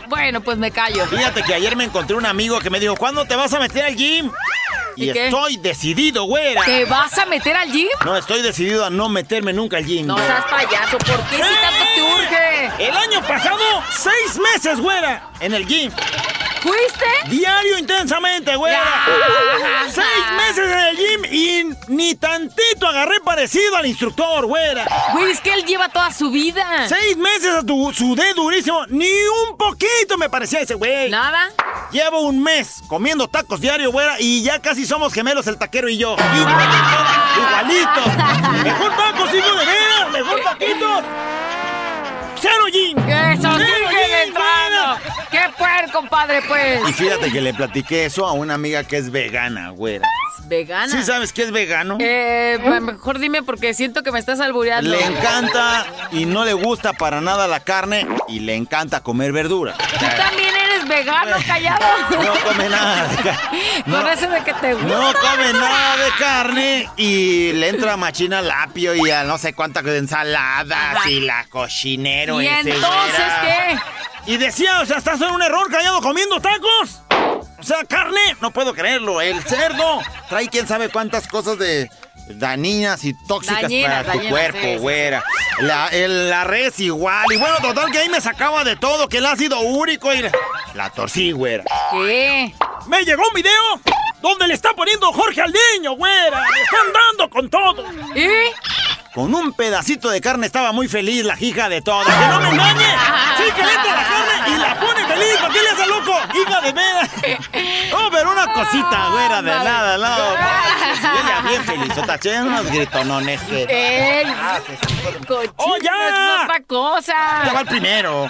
Bueno, pues me callo. Fíjate que ayer me encontré un amigo que me dijo, ¿cuándo te vas a meter al gym? Y, estoy decidido, güera. ¿Te vas a meter al gym? No, estoy decidido a no meterme nunca al gym. No güera. seas payaso, ¿por qué si tanto te urge? El año pasado, seis meses, güera, en el gym. ¿Fuiste? Diario intensamente, güera. Ya. Seis meses en el gym y ni tantito agarré parecido al instructor, güera. Güey, es que él lleva toda su vida. Seis meses a tu, sudé durísimo. Ni un poquito me parecía ese güey. ¿Nada? Llevo un mes comiendo tacos diario, güera, y ya casi somos gemelos el taquero y yo. Igualito. Mejor tacos, hijo de veras. Mejor taquitos. Cero gym. Eso, Cero. ¡Qué puerco, compadre, pues! Y fíjate que le platiqué eso a una amiga que es vegana, güera. Vegana. ¿Sí sabes qué es vegano? Eh, mejor dime porque siento que me estás albureando. Le encanta y no le gusta para nada la carne y le encanta comer verdura. Tú también eres vegano, callado. No come nada. de ca- [laughs] Con eso de que te gusta. No come nada de carne y le entra machina al apio y a no sé cuántas ensaladas y la cochinero ¿Y ese, entonces qué? Y decía, o sea, estás en un error callado comiendo tacos. O sea, carne, no puedo creerlo. El cerdo trae quién sabe cuántas cosas de dañinas y tóxicas Dañinas, para tu cuerpo, sí, sí, güera. La, el- la res igual. Y bueno, total que ahí me sacaba de todo, que el ácido úrico y la, la torcí, güera. ¿Qué? Me llegó un video donde le está poniendo Jorge al niño, güera. Le están dando con todo. ¿Y? Con un pedacito de carne estaba muy feliz la hija de todas. ¡Que no me engañe! ¡Sí, que le la carne y la pone feliz! ¿Por qué le hace loco? ¡Hija de veras! No, pero una cosita, güera, de nada, no. Ella bien felizota. Che, unos gritonones que... ¡Ey! Ah, ¡Oh, ya! es otra cosa. Ya va el primero.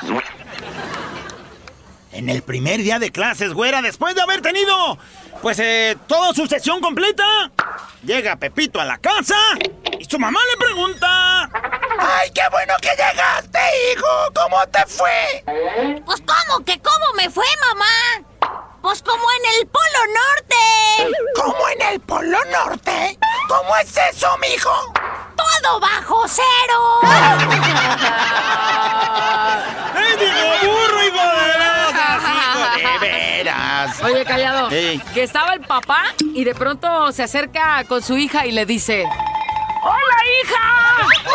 En el primer día de clases, güera, después de haber tenido, pues, eh, toda su sesión completa, llega Pepito a la casa y su mamá le pregunta... ¡Ay, qué bueno que llegaste, hijo! ¿Cómo te fue? Pues cómo que cómo me fue, mamá. Pues como en el Polo Norte. ¿Cómo en el Polo Norte? ¿Cómo es eso, mijo? Todo bajo cero. [laughs] ¡Ay, digo, burro, hijo de veras! ¡Hijo de veras! Oye, callado. Que estaba el papá y de pronto se acerca con su hija y le dice: ¡Hola, hija!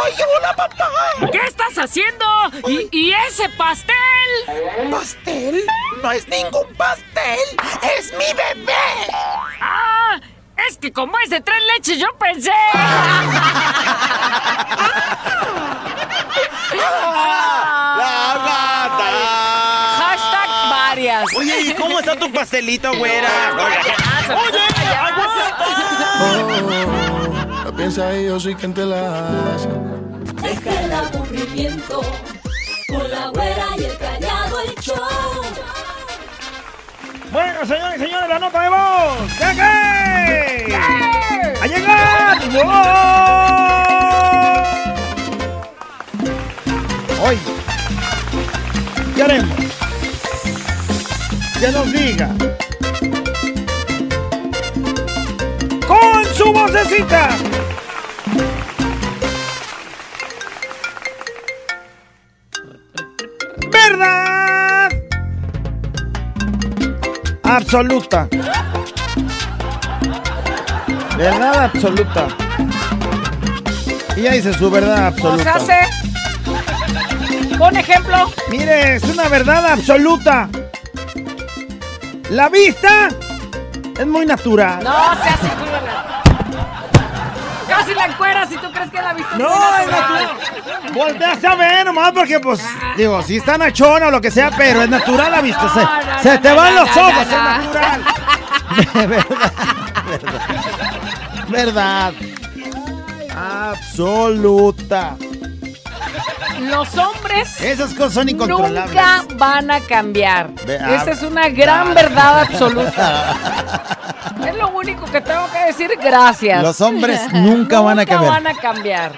¡Oye, hola, papá! ¿Qué estás haciendo? ¿Y, y ese pastel? ¿Pastel? No es ningún pastel, es mi bebé. ¡Ah! Es que como es de tres leches, yo pensé. Hashtag varias. Oye, ¿y cómo está tu pastelito, güera? ¡Oye, aguanta! La piensa y yo soy quien te la hace. Deja el aburrimiento con la güera y el callado el show. Bueno, señores y señores, la nota de voz. ¿Qué qué? ¡A llegar! ¡Wow! Hoy queremos que nos diga su vocecita. ¿Verdad? Absoluta. Verdad absoluta. Ella dice su verdad ¿Cómo se absoluta. hace? Pon ejemplo. Mire, es una verdad absoluta. La vista es muy natural. No se hace. Casi la encueras si tú crees que la viste. No, es natural. Volteaste a ver nomás porque, pues, digo, si está nachona o lo que sea, pero es natural la vista. Se, No, no, se no, te van los ojos, es natural. [laughs] verdad, verdad. Verdad. Absoluta. Los hombres Esas cosas son incontrolables. nunca van a cambiar. Ah, Esa es una gran ah. verdad absoluta. [laughs] es lo único que tengo que decir. Gracias. Los hombres [laughs] nunca van a cambiar. van a cambiar.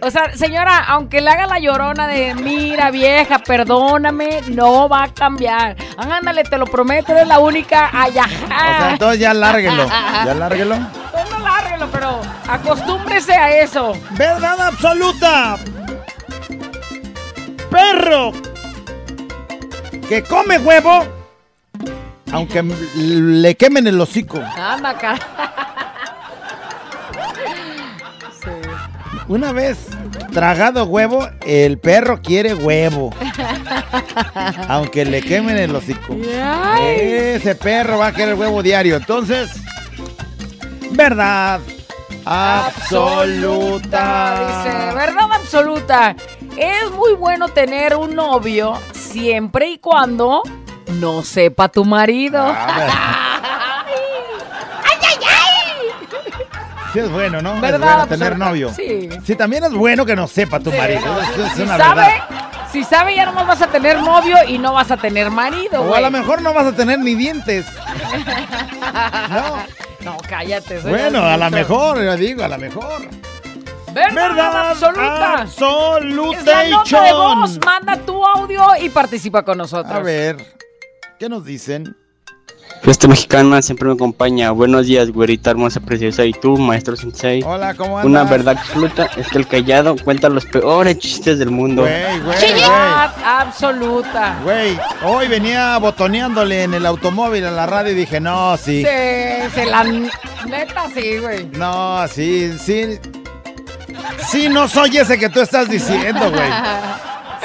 O sea, señora, aunque le haga la llorona de mira vieja, perdóname, no va a cambiar. Ándale, te lo prometo, eres la única. Ajá. O sea, entonces ya lárguelo. [laughs] Ya lárguelo. Pues no lárguelo, pero acostúmbrese a eso. Verdad absoluta. Perro que come huevo, aunque le quemen el hocico. Anda. Una vez tragado huevo, el perro quiere huevo, aunque le quemen el hocico. Ese perro va a querer huevo diario. Entonces, verdad absoluta. Dice, verdad absoluta. Es muy bueno tener un novio siempre y cuando no sepa tu marido. Ah, [laughs] Sí es bueno, ¿no? ¿Verdad es bueno tener absoluta? novio. Sí. Sí, también es bueno que no sepa tu Sí, marido. no, Eso es si una sabe, verdad. si sabe, ya nomás vas a tener novio y no vas a tener marido, O a lo mejor no vas a tener ni dientes. [laughs] No. No, cállate. Bueno, a la adulto. mejor, yo digo, a la mejor. Verdad, Verdad absoluta. absolutation. Es la nota de voz. Manda tu audio y participa con nosotros. A ver, ¿qué nos dicen? Fiesta mexicana siempre me acompaña. Buenos días, güerita hermosa, preciosa. ¿Y tú, maestro Sensei? Hola, ¿cómo andas? Una verdad absoluta es que el callado cuenta los peores chistes del mundo. Güey, güey, Verdad absoluta. Güey, hoy venía botoneándole en el automóvil a la radio y dije, no, sí. Se, se la neta sí, güey. No, sí, sí. Sí, no soy ese que tú estás diciendo, güey.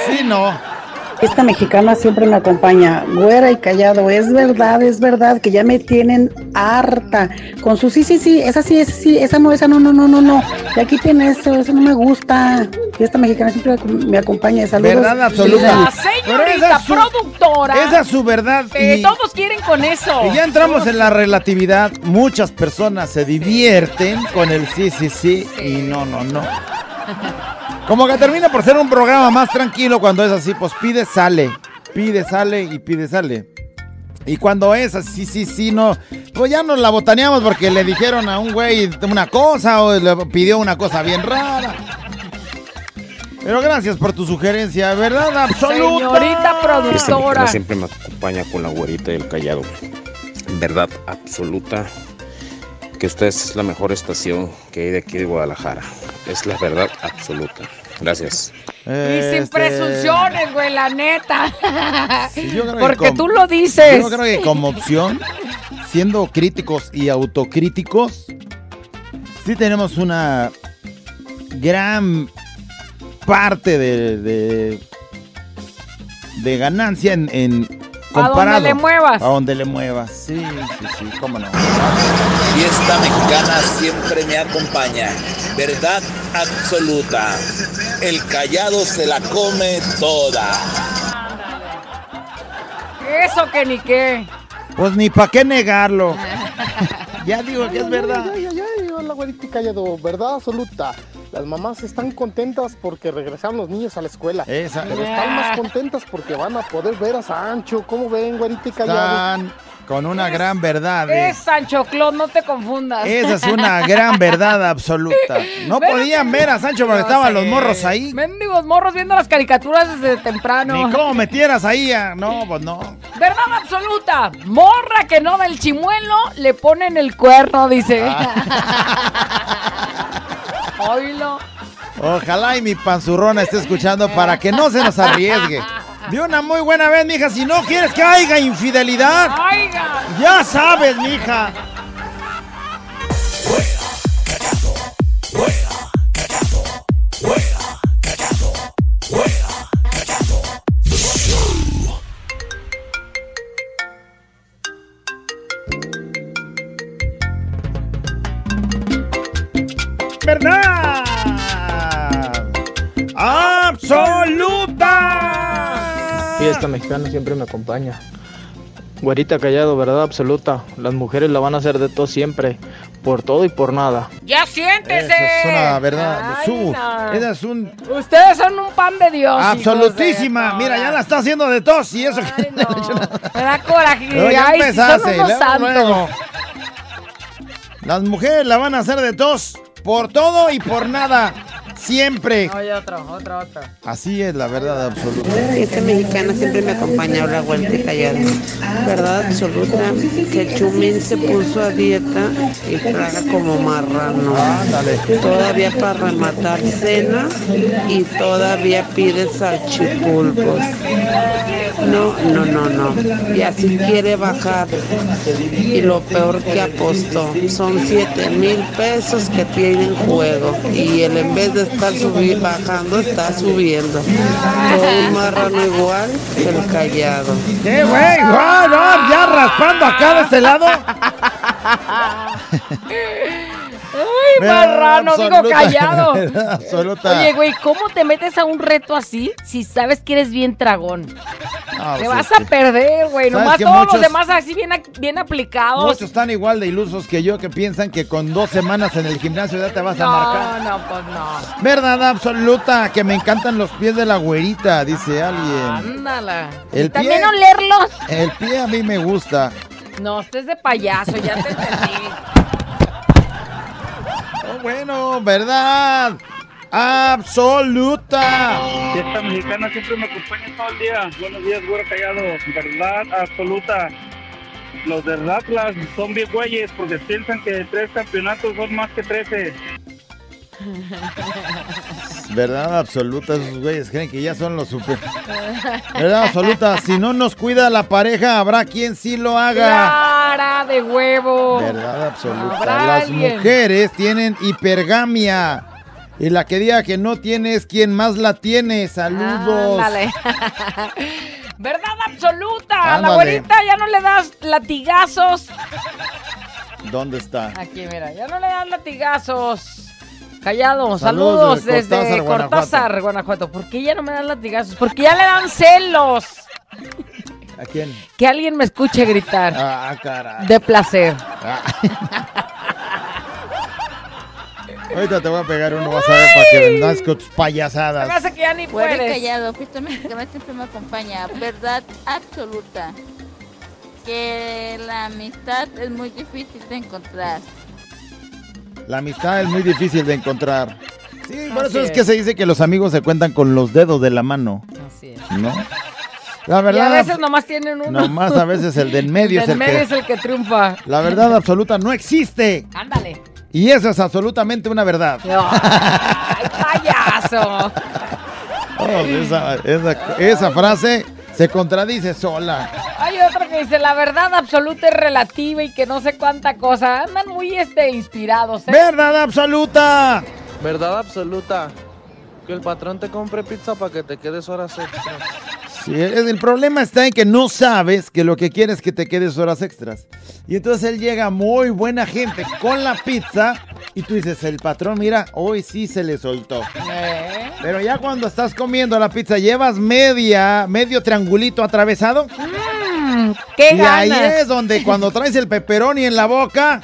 Sí, no. Esta mexicana siempre me acompaña, güera y callado. Es verdad, es verdad que ya me tienen harta con su sí, sí, sí, esa sí, esa sí, esa no, esa no, no, no, no, no. Y aquí tiene eso, eso no me gusta. Y esta mexicana siempre me acompaña. Saludos. Verdad absoluta. La Pero esa señorita es su- productora. Esa es su verdad. que todos quieren con eso. Y ya entramos en la relatividad. Muchas personas se divierten con el sí, sí, sí y no, no, no. [laughs] Como que termina por ser un programa más tranquilo cuando es así, pues pide, sale. Pide, sale y pide, sale. Y cuando es así, sí, sí, no, pues ya nos la botaneamos porque le dijeron a un güey una cosa o le pidió una cosa bien rara. Pero gracias por tu sugerencia, ¿verdad? Absoluta. Señorita productora. siempre me acompaña con la güerita y el callado. Verdad absoluta que ustedes es la mejor estación que hay de aquí de Guadalajara. Es la verdad absoluta. Gracias. Y sin Este, presunciones, güey, la neta. yo creo que Porque como- tú lo dices. Yo creo que como opción, siendo críticos y autocríticos, sí tenemos una gran parte de, de, de ganancia en, en A donde le muevas. A donde le muevas. Sí, sí, sí, cómo no. Fiesta mexicana siempre me acompaña. Verdad absoluta. El callado se la come toda. Eso que ni qué. Pues ni para qué negarlo. ya digo que es verdad. Ay, ay, ay, hola, güerita y callado, verdad absoluta. Las mamás están contentas porque regresaron los niños a la escuela. Esa. Pero están más contentas porque van a poder ver a Sancho. ¿Cómo ven, güerita y callado? Están con una gran verdad. eh. Es Sancho Claus, no te confundas. Esa es una gran verdad absoluta. No Pero- podían ver a Sancho porque estaban sé. los morros ahí. Mendigos morros viendo las caricaturas desde temprano. Ni cómo metieras ahí. a- No, pues no. Verdad absoluta. Morra que no da el chimuelo, le ponen el cuerno, dice. [laughs] Oílo. Ojalá y mi panzurrona esté escuchando para que no se nos arriesgue. De una muy buena vez, mija. Si no quieres que haya infidelidad, ya sabes, mija. Fiesta mexicana siempre me acompaña. Güerita callado, verdad absoluta. Las mujeres la van a hacer de todo siempre, por todo y por nada. Ya siéntese. Esa es una verdad. Ay, Su- no. esa es un Ustedes son un pan de Dios. absolutísima. Mira, ya la está haciendo de tos y eso que [laughs] Me da coraje. Pero ya Ay, si son empezaste, unos luego, santos. luego. Las mujeres la van a hacer de tos por todo y por nada. Siempre. Oye, otro, otro, otro. Así es la verdad absoluta. Esta mexicana siempre me acompaña, habla vuelta y callada. Verdad absoluta que Chumín se puso a dieta y traga como marrano. Todavía para rematar cena y todavía pide salchipulpos. No, no, no, no. Y así quiere bajar. Y lo peor que apostó son 7 mil pesos que tiene en juego. Y él en vez de estar subi- bajando, está subiendo. Todo un marrano igual que el callado. ¿Qué, güey? Guau, no, ya raspando acá de este lado. Ay, marrano, digo callado. [laughs] absoluta. Oye, güey, ¿cómo te metes a un reto así si sabes que eres bien tragón? No, te pues vas a perder, güey. ¿Sabes Nomás todos muchos- los demás así bien, aplicados. Muchos están igual de ilusos que yo que piensan que con dos semanas en el gimnasio ya te vas a marcar. No, no, pues no. Verdad absoluta, que me encantan los pies de la güerita, dice alguien. Ándala. El y también pie- olerlos. El pie a mí me gusta. No, este es de payaso, ya te entendí. [laughs] Oh, bueno, verdad. Absoluta. Esta mexicana siempre me acompaña todo el día. Buenos días, güero callado. Verdad absoluta. Los de Atlas son bien güeyes porque piensan que tres campeonatos son más que trece. [laughs] Verdad absoluta, esos güeyes creen que ya son los super. Verdad absoluta, si no nos cuida la pareja, habrá quien sí lo haga. Clara de huevo. Verdad absoluta. Habrá Las alguien. mujeres tienen hipergamia. Y la que diga que no tiene es quien más la tiene. Saludos. Ándale. [laughs] Verdad absoluta. A la abuelita ya no le das latigazos. ¿Dónde está? Aquí, mira, ya no le das latigazos. Callado, Saludos saludos, desde Cortázar. Guanajuato. ¿Por qué ya no me dan latigazos? Porque ya le dan celos. ¿A quién? Que alguien me escuche gritar. Ah, caray. De placer. Ah. [laughs] Ahorita te voy a pegar uno, vas a ver, para que vendas con tus Se me payasadas. hace que ya ni puedes. callado, siempre me acompaña. Verdad absoluta. Que la amistad es muy difícil de encontrar. La amistad es muy difícil de encontrar. Sí, por Así eso es es. que se dice que los amigos se cuentan con los dedos de la mano, Así es. ¿no? La Y a verdad, veces nomás tienen uno. nomás a veces el del medio el es el medio que... es el que triunfa. La verdad absoluta no existe. Ándale. Y eso es absolutamente una verdad. [laughs] ¡Ay, payaso! Oh, esa, esa- esa frase se contradice sola. Hay otro que dice, la verdad absoluta es relativa y que no sé cuánta cosa. Andan muy este, inspirados, ¿eh? ¡Verdad absoluta! Verdad absoluta. Que el patrón te compre pizza para que te quedes horas extras. Sí, el problema está en que no sabes que lo que quieres es que te quedes horas extras. Y entonces él llega muy buena gente con la pizza y tú dices, el patrón, mira, hoy sí se le soltó. ¿Eh? Pero ya cuando estás comiendo la pizza, llevas media, medio triangulito atravesado. Mm, ¡Qué y ahí es donde cuando [laughs] traes el pepperoni en la boca,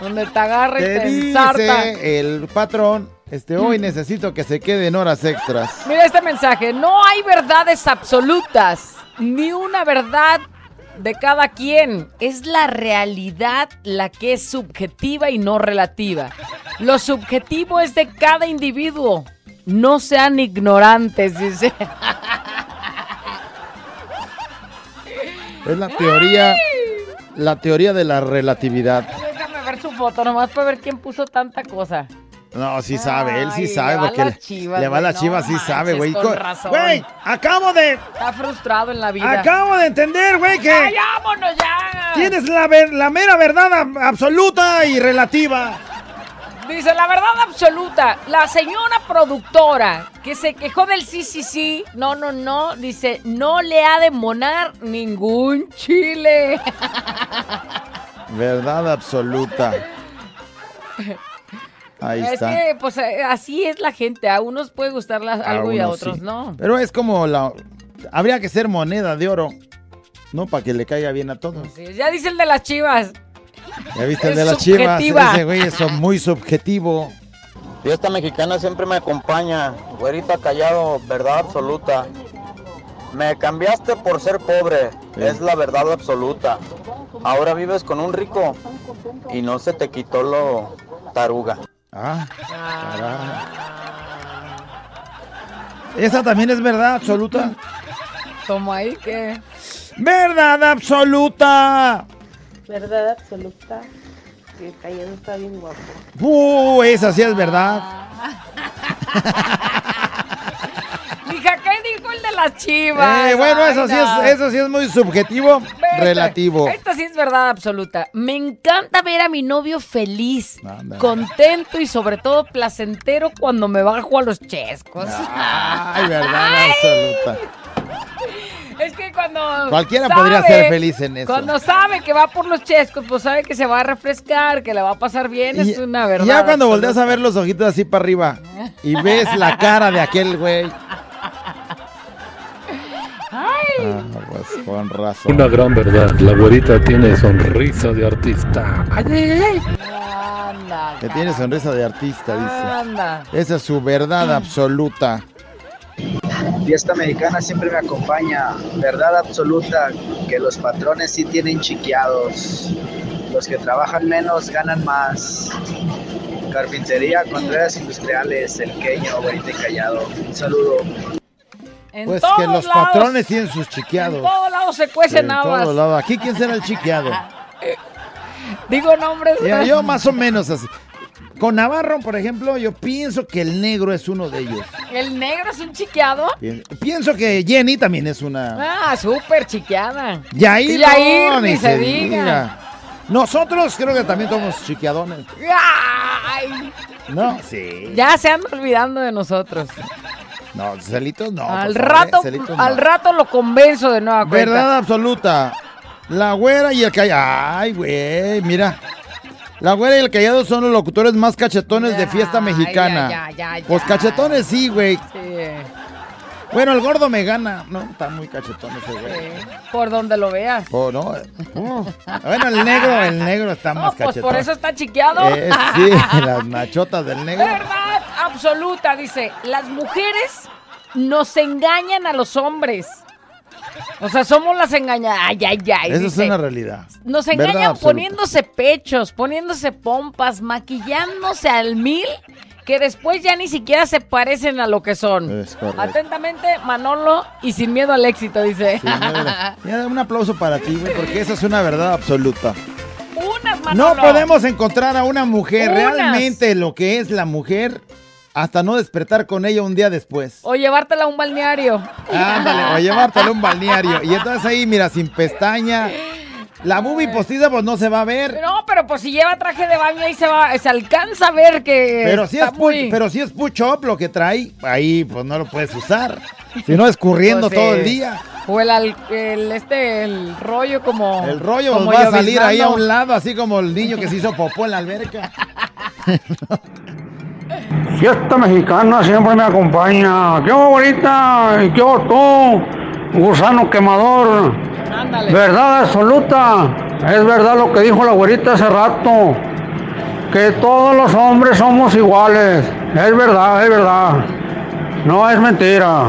Donde te agarra y te te dice el patrón, este, hoy necesito que se queden horas extras. Mira este mensaje. No hay verdades absolutas, ni una verdad de cada quien. Es la realidad la que es subjetiva y no relativa. Lo subjetivo es de cada individuo. No sean ignorantes, dice. Es la teoría, la teoría de la relatividad. Déjame ver su foto nomás para ver quién puso tanta cosa. No, sí sabe, él sí sabe le va porque Chivas, le va a las chivas, sí sabe, güey. Güey, acabo de, Está frustrado en la vida. acabo de entender, güey, que ¡Ay, vámonos ya! tienes la, ver- la mera verdad ab- absoluta y relativa. Dice la verdad absoluta, la señora productora que se quejó del sí, sí, sí, no, no, no, dice, no le ha de monar ningún chile. Verdad absoluta. [laughs] Ahí es está. que, pues, eh, así es la gente, a unos puede gustarlas A algo y a otros sí. no. Pero es como la... Habría que ser moneda de oro, ¿no? Para que le caiga bien a todos. Sí, ya dice el de las chivas. ¿Ya viste el de las chivas? subjetiva. Ese güey es muy subjetivo. Fiesta mexicana siempre me acompaña, güerita callado, verdad absoluta. Me cambiaste por ser pobre, es la verdad absoluta. Ahora vives con un rico y no se te quitó lo taruga. Ah, Esa también es verdad absoluta. Como ahí que... ¡Verdad absoluta! Verdad absoluta. Que el callado está bien guapo. ¡Uh! Esa sí es verdad. [laughs] Mija, ¿qué dijo el de las chivas? Eh, bueno, eso sí, es, eso sí es muy subjetivo, [laughs] Vete. relativo. Esta sí es verdad absoluta. Me encanta ver a mi novio feliz, contento y sobre todo placentero cuando me bajo a los chescos. Ay, [laughs] verdad absoluta. Es que cuando. Cualquiera sabe- podría ser feliz en eso. Cuando sabe que va por los chescos, pues sabe que se va a refrescar, que le va a pasar bien. es una verdad. Y ya cuando volteas absoluta. a ver los ojitos así para arriba y ves la cara de aquel güey. Ah, pues con razón. Una gran verdad, la güerita tiene sonrisa de artista. Ay, ay, ay, ay. Anda. Que tiene sonrisa de artista, dice. Anda. Esa es su verdad absoluta. Fiesta mexicana siempre me acompaña. Verdad absoluta que los patrones sí tienen chiqueados. Los que trabajan menos ganan más. Carpintería, Contreras Industriales, El Queño, Güerita y Callado. Un saludo. En Pues que los lados- patrones tienen sus En chiqueados. todos lados se cuecen En habas. todos lados. Aquí, ¿quién será el chiqueado? [laughs] Digo nombres. Mira, yo más o menos así. Con Navarro, por ejemplo, yo pienso que el negro es uno de ellos. El negro es un chiqueado. Pi- Pienso que Jenny también es una. Ah, súper chiqueada. Yair, Y Yair, no, ni se diga. Nosotros creo que también somos chiqueadones. Ay, No, sí. ya se andan olvidando de nosotros. No, celitos no. al favor, rato, eh, no. al rato lo convenzo de nueva cuenta. Verdad absoluta. La güera y el callado. Ay, güey, mira. La güera y el callado son los locutores más cachetones de fiesta mexicana. ya, ya, ya. Pues cachetones sí, güey. Sí, Bueno, el gordo me gana. No, está muy cachetón ese güey. por donde lo veas. Oh, no. Uh. Bueno, el negro, el negro está No, más pues cachetón. por eso está chiqueado. Eh, sí, [laughs] las machotas del negro. Verdad absoluta, dice. Las mujeres nos engañan a los hombres. O sea, somos las engañadas. Ay, ay, ay. Esa es dice. una realidad. Nos engañan poniéndose pechos, poniéndose pompas, maquillándose al mil, que después ya ni siquiera se parecen a lo que son. Es. Atentamente, Manolo y sin miedo al éxito, dice. Sí, mira, un aplauso para ti, güey, porque esa es una verdad absoluta. Unas, No Manolo. podemos encontrar a una mujer Unas. realmente lo que es la mujer hasta no despertar con ella un día después. O llevártela a un balneario. Ándale, o llevártela a un balneario. Y entonces ahí, mira, sin pestaña. La boobie postiza, pues no se va a ver. No, pero pues si lleva traje de baño ahí se va, se alcanza a ver que Pero si, es muy- pero si es push-up lo que trae, ahí pues no lo puedes usar. Si no, escurriendo Pues, todo eh, el día. O el, este el rollo como El rollo como va a salir ahí a un lado, así como el niño que se hizo popó en la alberca. [laughs] Fiesta mexicana siempre me acompaña. ¿Qué hago ahorita? ¿Qué hago tú? Gusano quemador. Verdad absoluta. Es verdad lo que dijo la güerita hace rato. Que todos los hombres somos iguales. Es verdad, es verdad. No es mentira.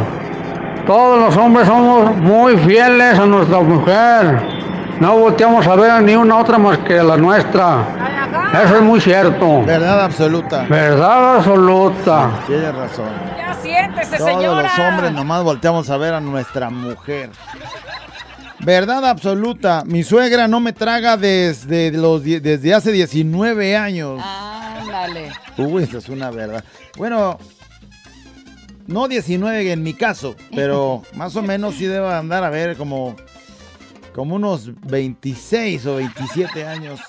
Todos los hombres somos muy fieles a nuestra mujer. No volteamos a ver a ni una otra más que la nuestra. Eso es muy cierto. Verdad absoluta. Verdad absoluta. Tienes razón. Siéntese, Todos señora. los hombres nomás volteamos a ver a nuestra mujer. Verdad absoluta. Mi suegra no me traga desde, los, desde hace 19 años. Ándale. Uy, esa es una verdad. Bueno, no 19 en mi caso, pero [laughs] más o menos sí debo andar a ver como, como unos 26 o 27 años.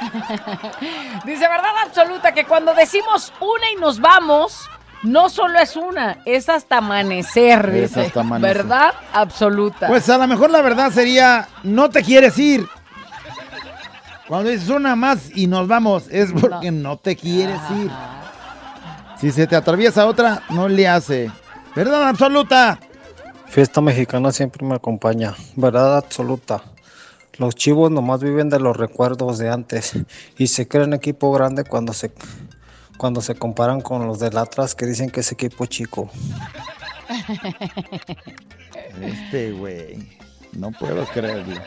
[laughs] Dice verdad absoluta que cuando decimos una y nos vamos, no solo es una, es hasta amanecer, Es dice. hasta amanecer. Verdad absoluta. Pues a lo mejor la verdad sería, no te quieres ir. Cuando dices una más y nos vamos, es porque no, te quieres ir. Si se te atraviesa otra, no le hace. ¿Verdad absoluta? Fiesta mexicana siempre me acompaña, verdad absoluta. Los chivos nomás viven de los recuerdos de antes y se creen equipo grande cuando se cuando se comparan con los del Atlas que dicen que es equipo chico. Este güey, no puedo creerlo.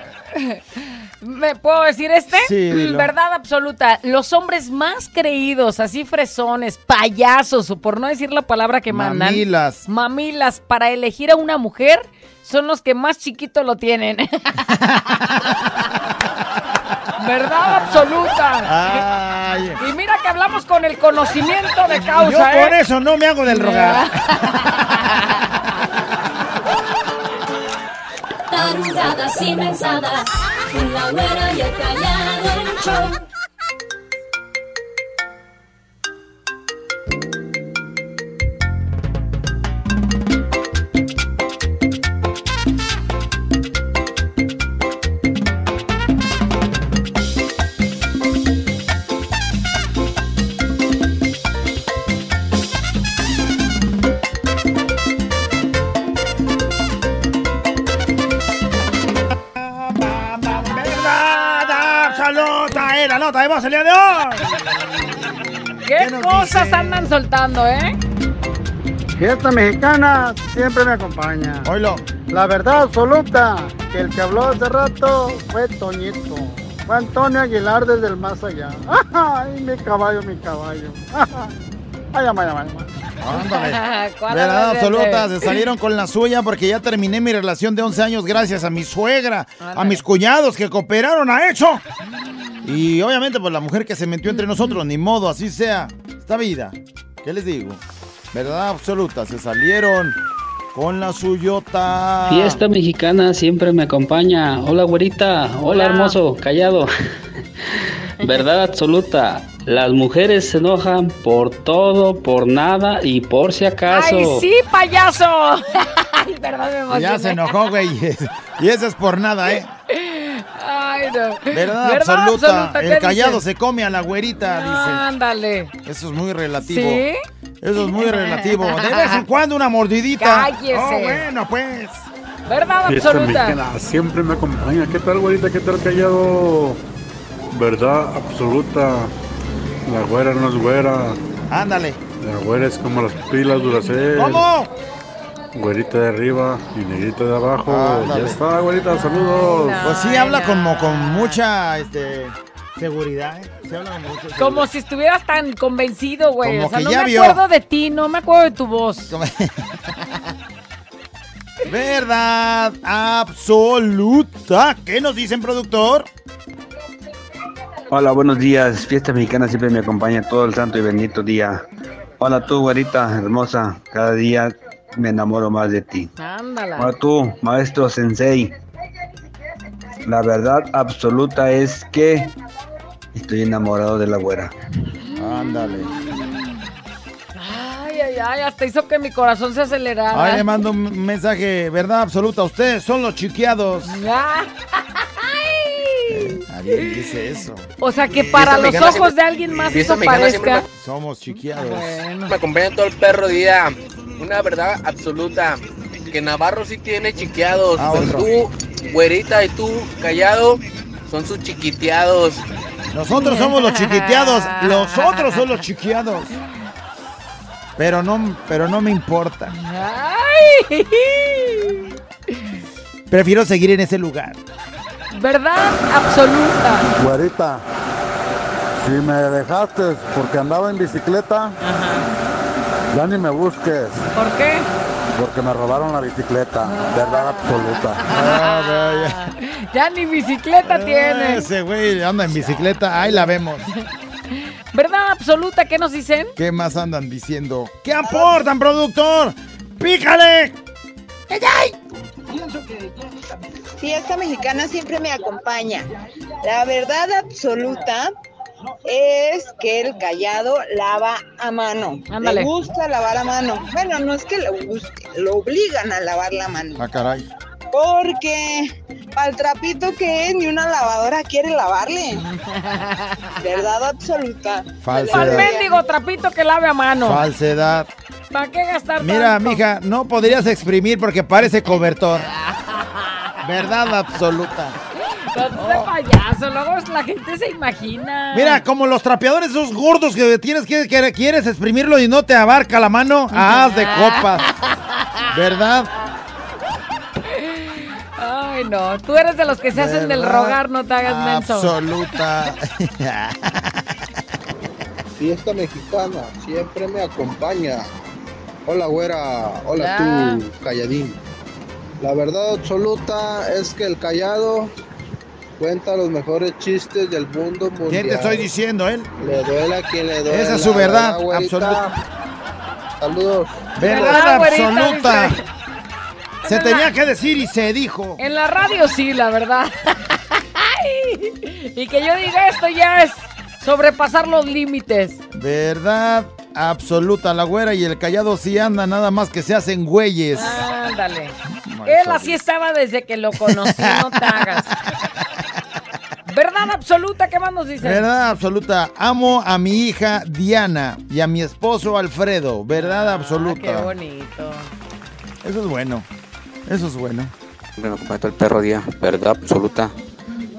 ¿Me puedo decir este? Sí, dilo. Verdad absoluta. Los hombres más creídos, así fresones, payasos, o por no decir la palabra que mandan. Mamilas. Mamilas, para elegir a una mujer, son los que más chiquito lo tienen. [laughs] Verdad absoluta. Ay. Y mira que hablamos con el conocimiento de Yo causa. por ¿eh? eso no me hago del rogar. Tarugadas y mensadas, la güera y el callado el show. Cosas dice? andan soltando, eh? Fiesta mexicana siempre me acompaña. Oilo. La verdad absoluta, que el que habló hace rato fue Toñito. Fue Antonio Aguilar desde el más allá. [laughs] Ay, mi caballo, mi caballo. [laughs] Ay, ay, ay, ay, Ándale. [laughs] ¿Cuál Verdad absoluta, se salieron con la suya porque ya terminé mi relación de 11 años gracias a mi suegra, a mis cuñados que cooperaron a eso. Y obviamente pues la mujer que se metió entre nosotros, ni modo, así sea. Esta vida, ¿qué les digo? Verdad absoluta, se salieron con la suyota. Fiesta mexicana siempre me acompaña. Hola, güerita. Hola, Hola. hermoso. Callado. [laughs] Verdad absoluta. Las mujeres se enojan por todo, por nada y por si acaso. ¡Ay, sí, payaso! [laughs] Ay, perdón, me emocioné. Ya se enojó, güey. [laughs] Y eso es por nada, ¿eh? Ay, no. Verdad, absoluta. ¿qué El callado se come a la güerita, dice. Ándale. Eso es muy relativo. ¿Sí? Eso es muy relativo. De vez en [laughs] cuando una mordidita. Cállese. Oh, bueno, pues. ¿Verdad absoluta? mexicana siempre me acompaña. ¿Qué tal, güerita? ¿Qué tal, callado? Verdad absoluta. La güera no es güera. Ándale. La güera es como las pilas Duracell. ¿Cómo? Güerita de arriba y negrita de abajo. Ya está, güerita. Saludos. Pues sí, habla como con mucha este, seguridad. ¿eh? Sí habla con mucha seguridad. Como si estuvieras tan convencido, güey. Como O sea, que no ya me vio. acuerdo de ti, no me acuerdo de tu voz. [laughs] Verdad absoluta. ¿Qué nos dicen, productor? Hola, buenos días. Fiesta mexicana siempre me acompaña todo el santo y bendito día. Hola tú, güerita hermosa. Cada día me enamoro más de ti. Ándala. Tú, maestro sensei. La verdad absoluta es que estoy enamorado de la güera. Ándale. Ay, ay, ay, hasta hizo que mi corazón se acelerara. Ahí le mando un mensaje. Verdad absoluta. Ustedes son los chiqueados. [laughs] Dice eso. O sea, que para los ojos de alguien más eso parezca. Somos chiqueados. Me acompaña todo el perro día. Una verdad absoluta. Que Navarro sí tiene chiqueados. Ah, pero tú, güerita, y tú, callado, son sus chiquiteados. Nosotros somos los chiquiteados. [laughs] Los otros son los chiqueados. Pero no, pero no me importa. Ay. Prefiero seguir en ese lugar. Verdad absoluta. Güerita, si me dejaste porque andaba en bicicleta, ya ni me busques, ¿Por qué? porque me robaron la bicicleta. Verdad absoluta. Ah, Ya ni bicicleta tiene. Ese güey anda en bicicleta. Ahí la vemos. ¿Verdad absoluta? ¿Qué nos dicen? ¿Qué más andan diciendo? ¿Qué aportan, productor? ¡Pícale! Fiesta mexicana siempre me acompaña. La verdad absoluta es que el callado lava a mano. Ándale. Le gusta lavar a mano. Bueno, no es que le guste, lo obligan a lavar la mano. Ah, caray. Porque al trapito que es, ni una lavadora quiere lavarle. [laughs] Verdad absoluta. Falsedad. Al mendigo trapito que lave a mano. Falsedad. ¿Para qué gastar Mira, tanto? mija, no podrías exprimir porque parece cobertor. [laughs] Verdad absoluta. No seas payaso, luego la gente se imagina. Mira, como los trapeadores esos gordos que tienes que, que quieres exprimirlo y no te abarca la mano, [laughs] haz de copas. ¿Verdad? Ay, no. Tú eres de los que se hacen del rogar, no te hagas menso. Absoluta. [laughs] Fiesta mexicana siempre me acompaña. Hola, güera. Hola, Hola. tú, calladín. La verdad absoluta es que el callado cuenta los mejores chistes del mundo mundial. ¿Quién te estoy diciendo, él? Le duele a quien le duele. Esa es su verdad absoluta. Saludos. Verdad absoluta. Se tenía que decir y se dijo. En la radio sí, la verdad. [laughs] Y que yo diga esto ya es sobrepasar los límites. Verdad absoluta. La güera y el callado sí andan, nada más que se hacen güeyes. Ándale. Él así estaba desde que lo conocí, no te hagas. ¿Verdad absoluta? ¿Qué más nos dicen? Verdad absoluta. Amo a mi hija Diana y a mi esposo Alfredo. Verdad absoluta. Qué bonito. Eso es bueno. Eso es bueno. Me acompaña todo el perro día. Verdad absoluta.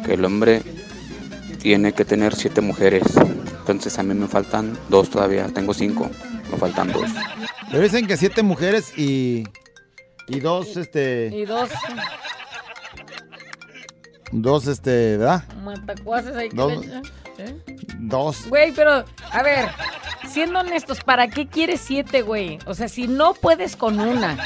Que el hombre tiene que tener siete mujeres. Entonces a mí me faltan dos todavía. Tengo cinco. Me faltan dos. Le dicen que siete mujeres y. Y dos, este. Y dos Dos, este, ¿verdad? matacuaces ahí que Dos. le echan. ¿Sí? Dos. Güey, pero, a ver, siendo honestos, ¿para qué quieres siete, güey? O sea, si no puedes con una,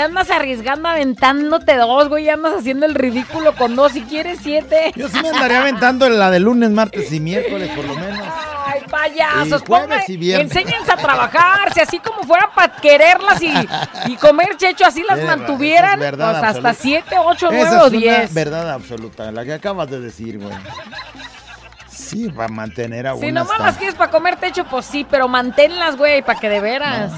te andas arriesgando aventándote dos, güey, y andas haciendo el ridículo con dos. Si quieres siete. Yo sí me andaría aventando la de lunes, martes y miércoles, por lo menos. Ay, payasos, Y jueves pongan- y viernes. enséñense a trabajar, si así como fuera para quererlas y, y comer checho, así las mantuvieran, es verdad pues hasta siete, ocho, nueve o diez. verdad absoluta, la que acabas de decir, güey. Sí, para mantener a Si nomás las quieres para comer techo, pues sí, pero manténlas, güey, para que de veras.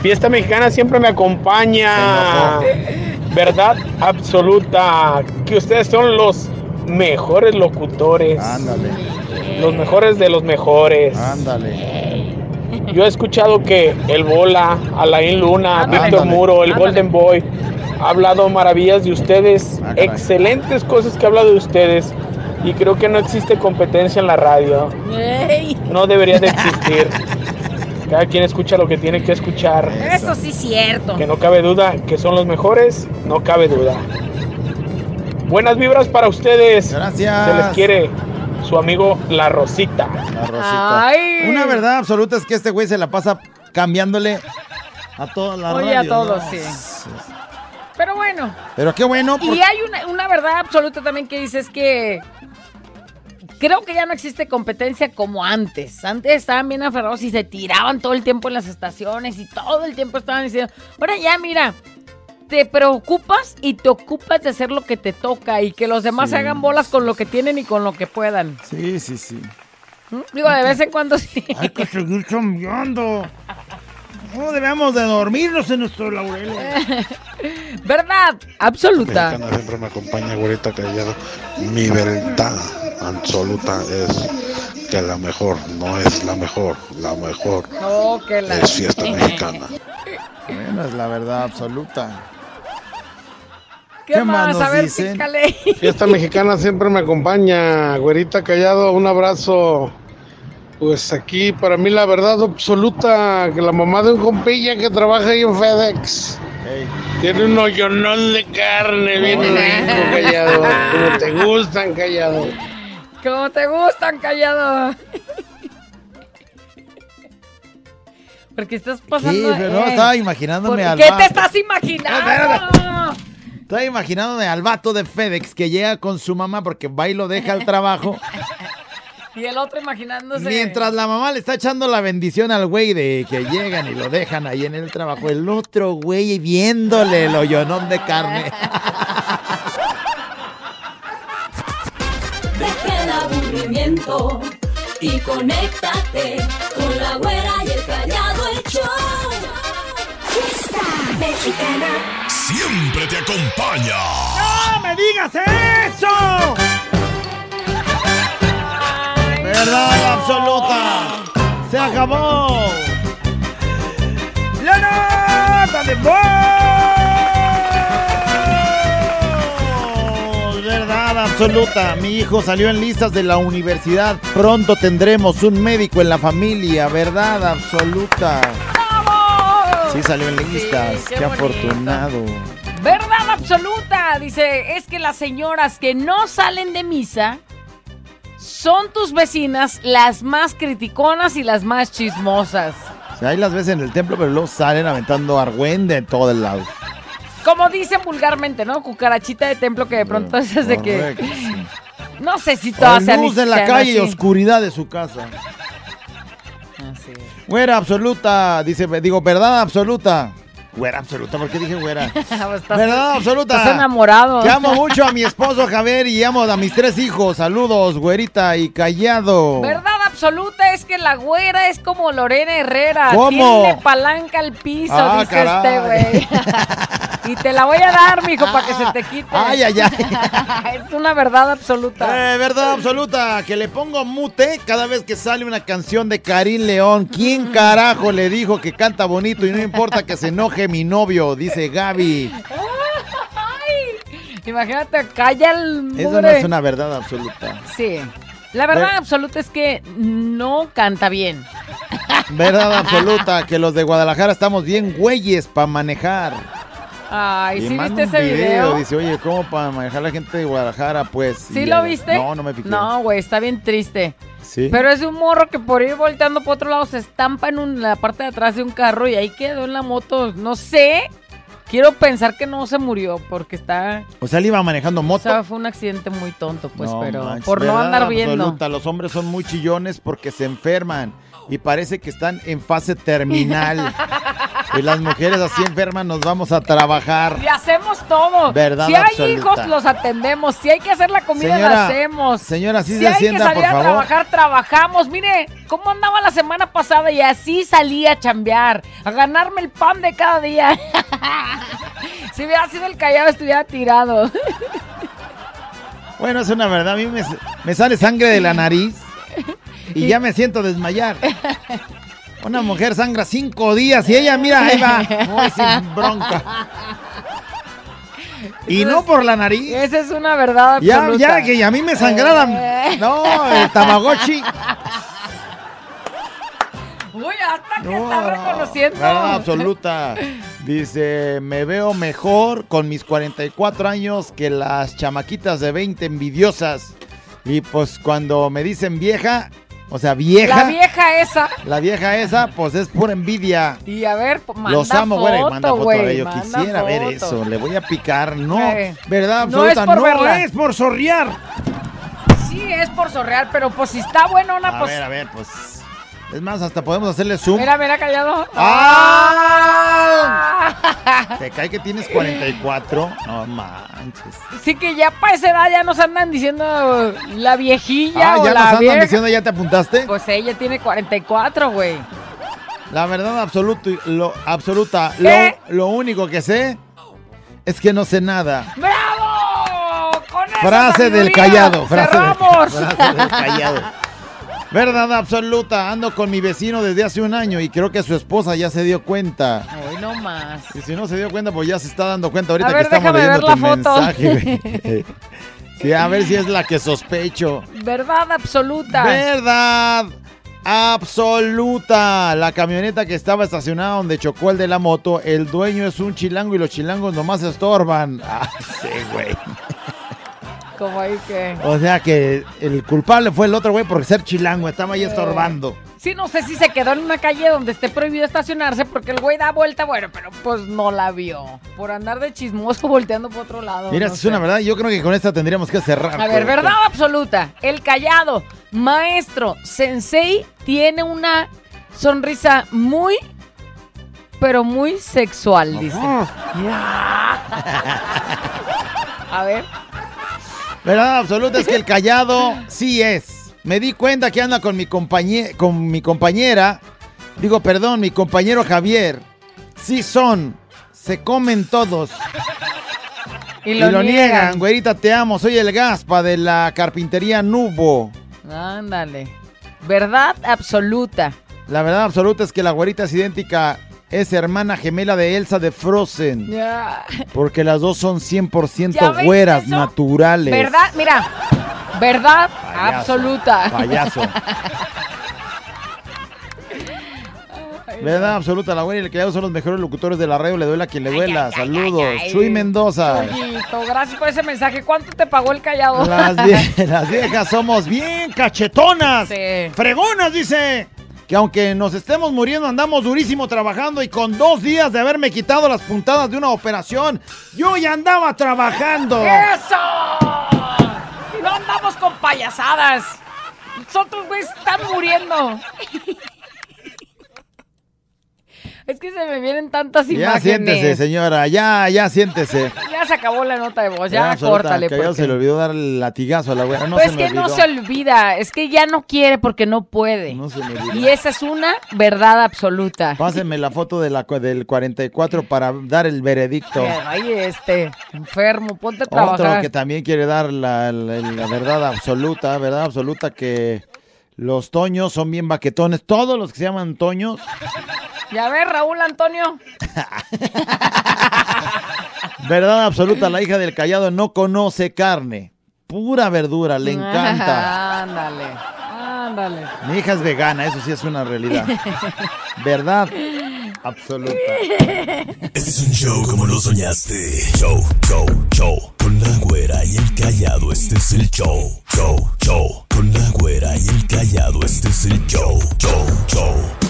Fiesta mexicana siempre me acompaña. Verdad absoluta. Que ustedes son los mejores locutores. Ándale. Los mejores de los mejores. Ándale. Yo he escuchado que el Bola, Alain Luna. Víctor Muro, el Ándale. Golden Boy ha hablado maravillas de ustedes, caray. excelentes cosas que ha hablado de ustedes y creo que no existe competencia en la radio. No debería de existir. [laughs] Cada quien escucha lo que tiene que escuchar. Eso sí es cierto. Que no cabe duda que son los mejores, no cabe duda. Buenas vibras para ustedes. Gracias. Se les quiere su amigo La Rosita. La Rosita. Ay. Una verdad absoluta es que este güey se la pasa cambiándole a todas las Oye, a todos, ¿no? sí. Pero bueno. Pero qué bueno. Y hay una, una verdad absoluta también que dices que creo que ya no existe competencia como antes. Antes estaban bien aferrados y se tiraban todo el tiempo en las estaciones y todo el tiempo estaban diciendo, ahora ya mira, te preocupas y te ocupas de hacer lo que te toca y que los demás Sí. se hagan bolas con lo que tienen y con lo que puedan. Sí, sí, sí. ¿Mm? Digo, de vez en cuando sí. Hay que seguir cambiando. [laughs] No debemos de dormirnos en nuestro laurel. [laughs] ¿Verdad? Absoluta. Mexicana siempre me acompaña, güerita callado. Mi verdad absoluta es que la mejor no es la mejor, la mejor Oh, que la... es fiesta [laughs] mexicana. Bueno, es la verdad absoluta. ¿Qué, ¿Qué más más? nos A ver, dicen? Fiesta mexicana siempre me acompaña. Güerita Callado, un abrazo. Pues aquí para mí la verdad absoluta que la mamá de un compilla que trabaja ahí en FedEx tiene un hoyonón de carne bien rico, Callado. Como te [laughs] gustan, Callado. Como te gustan, callado. Porque estás pasando. Sí, pero no, eh, estaba imaginándome ¿por al ¿Qué te estás imaginando? [laughs] Estaba imaginándome al vato de FedEx que llega con su mamá porque va y lo deja al trabajo. Y el otro imaginándose. Mientras la mamá le está echando la bendición al güey de que llegan y lo dejan ahí en el trabajo, el otro güey viéndole el hoyonón de carne. Deja el aburrimiento y conéctate con la güera y el callado el show. Fiesta mexicana. Siempre te acompaña. ¡No me digas eso! Verdad absoluta. Se acabó. La nota de voz. Verdad absoluta. Mi hijo salió en listas de la universidad. Pronto tendremos un médico en la familia. Verdad absoluta. Sí salió en listas. qué afortunado. Verdad absoluta. Dice, es que las señoras que no salen de misa son tus vecinas las más criticonas y las más chismosas. Sea, ahí las ves en el templo, pero luego salen aventando argüende de todo el lado. Como dicen vulgarmente, ¿no? Cucarachita de templo que de pronto es de que... Sí. No sé si todas sean luz en la calle y oscuridad de su casa. Así es. Güera absoluta, dice, digo, verdad absoluta. Güera absoluta, ¿por qué dije güera? [laughs] Verdad absoluta. Estás enamorado. Que amo mucho a mi esposo Javier y amo a mis tres hijos. Saludos, güerita y callado. Verdad absoluta es que la güera es como Lorena Herrera. ¿Cómo? Tiene palanca al piso, Ah, dice caray. este güey. [laughs] y te la voy a dar, mijo, para que se te quite. Ay, ay, ay. [laughs] es una verdad absoluta. Eh, verdad absoluta, que le pongo mute cada vez que sale una canción de Karim León. ¿Quién [laughs] carajo le dijo que canta bonito y no importa que se enoje mi novio? Dice Gaby. Imagínate, calla el Eso no es una verdad absoluta. Sí. La verdad Ver- absoluta es que no canta bien. [laughs] Verdad absoluta que los de Guadalajara estamos bien güeyes para manejar. Ay, Y ¿sí viste ese video? Dice, oye, ¿cómo para manejar la gente de Guadalajara? Pues. ¿Sí lo ya- viste? No, no me fijé. No, güey, está bien triste. Sí. Pero es un morro que por ir volteando por otro lado se estampa en un- la parte de atrás de un carro y ahí quedó en la moto. No sé. Quiero pensar que no se murió porque está. O sea, él iba manejando O moto. sea, fue un accidente muy tonto, pues, No pero manches, por no andar viendo. absoluta, Los hombres son muy chillones porque se enferman y parece que están en fase terminal. [laughs] y las mujeres así enfermas nos vamos a trabajar. Y hacemos todo. Verdad si hay hijos, los atendemos. Si hay que hacer la comida, Señora, la hacemos. señora, sí si se hay sienta, que salir por a favor. trabajar, trabajamos. Mire, cómo andaba la semana pasada y así salí a chambear, a ganarme el pan de cada día. [laughs] si hubiera sido el callado, estuviera tirado. [laughs] Bueno, es una verdad. A mí me, me sale sangre de la nariz y ya me siento desmayar. [laughs] Una mujer sangra cinco días y ella, mira, ahí va, muy sin bronca. Y no por la nariz. Esa es una verdad Ya, absoluta. ya, que a mí me sangraran. Eh. No, el Tamagotchi. Uy, hasta que está reconociendo. Verdad absoluta. Dice, me veo mejor con mis 44 años que las chamaquitas de 20 envidiosas. Y pues cuando me dicen vieja, o sea, vieja. La vieja esa. La vieja esa, pues es pura envidia. Y a ver, pues, manda Los amo, güey. Manda foto, güey, a Yo manda quisiera ver eso. Le voy a picar. No, verdad no es absoluta. por No, verla. es por sorrear. Sí, es por sorrear, pero pues si está buenona, A pues. ver, a ver, pues. Es más, hasta podemos hacerle zoom. Mira, mira, callado. ¡Ah! ¿Te cae que tienes 44? No manches. Sí que ya para esa edad ya nos andan diciendo la viejilla Ah, o ya la nos andan vieja. diciendo, ¿ya te apuntaste? Pues ella tiene 44, güey. La verdad absoluto, lo, absoluta, ¿Qué? lo, lo único que sé es que no sé nada. ¡Bravo! Con esa Frase del callado, frase [laughs] frase del callado. Verdad absoluta, ando con mi vecino desde hace un año y creo que su esposa ya se dio cuenta. Hoy no más. Y si no se dio cuenta, pues ya se está dando cuenta ahorita A ver, que estamos leyendo ver tu mensaje. Sí, a ver si es la que sospecho. Verdad absoluta. Verdad absoluta. La camioneta que estaba estacionada donde chocó el de la moto, el dueño es un chilango y los chilangos nomás estorban. Ah, sí, güey. Como ahí que. O sea que el culpable fue el otro güey por ser chilango, estaba ahí estorbando. Sí, no sé si se quedó en una calle donde esté prohibido estacionarse porque el güey da vuelta, bueno, pero pues no la vio. Por andar de chismoso [laughs] volteando por otro lado. Mira, no es una verdad, yo creo que con esta tendríamos que cerrar. A ver, verdad absoluta. El callado, maestro, sensei, tiene una sonrisa muy, pero muy sexual, dice. [laughs] A ver. Verdad absoluta es que el callado sí es. Me di cuenta que anda con mi, compañe- con mi compañera. Digo, perdón, mi compañero Javier. Sí son. Se comen todos. Y lo, niegan. Güerita, te amo. Soy el Gaspa de la carpintería Nubo. Ándale. Verdad absoluta. La verdad absoluta es que la güerita es idéntica. Es hermana gemela de Elsa de Frozen. Porque las dos son 100% ¿Ya ves güeras, eso? naturales. ¿Verdad? Mira. Verdad Payaso, absoluta. Payaso. Verdad absoluta, la güera y el callado son los mejores locutores de la radio. Le duela a quien le duela. Saludos. ay. Chuy Mendoza. Chuyito, gracias por ese mensaje. ¿Cuánto te pagó el callado? Las, vie- [laughs] las viejas somos bien cachetonas. Sí. Fregonas, dice. Que aunque nos estemos muriendo, andamos durísimo trabajando y con dos días de haberme quitado las puntadas de una operación, yo ya andaba trabajando. ¡Eso! No andamos con payasadas. Nosotros, güey, están muriendo. Es que se me vienen tantas Ya imágenes. siéntese, señora, ya, ya siéntese. [laughs] Ya se acabó la nota de voz, ya, córtale. que ya porque- se le olvidó dar el latigazo a la güera. No pues me que no se olvida, es que ya no quiere porque no puede. No se me olvidó. Y esa es una verdad absoluta. Pásenme la foto de la, del 44 para dar el veredicto. Ay, este, enfermo, ponte a Otro trabajar. que también quiere dar la, la- la verdad absoluta, verdad absoluta que los toños son bien baquetones. Todos los que se llaman toños, Ya ves, Raúl Antonio. verdad absoluta, la hija del callado no conoce carne. Pura verdura, le encanta. Ándale, Ándale. Mi hija es vegana, eso sí es una realidad. Verdad absoluta. Este es un show como lo soñaste. Show, show, show. Con la güera y el callado, este es el show. Show, show. Con la güera y el callado, este es el show. Show, show.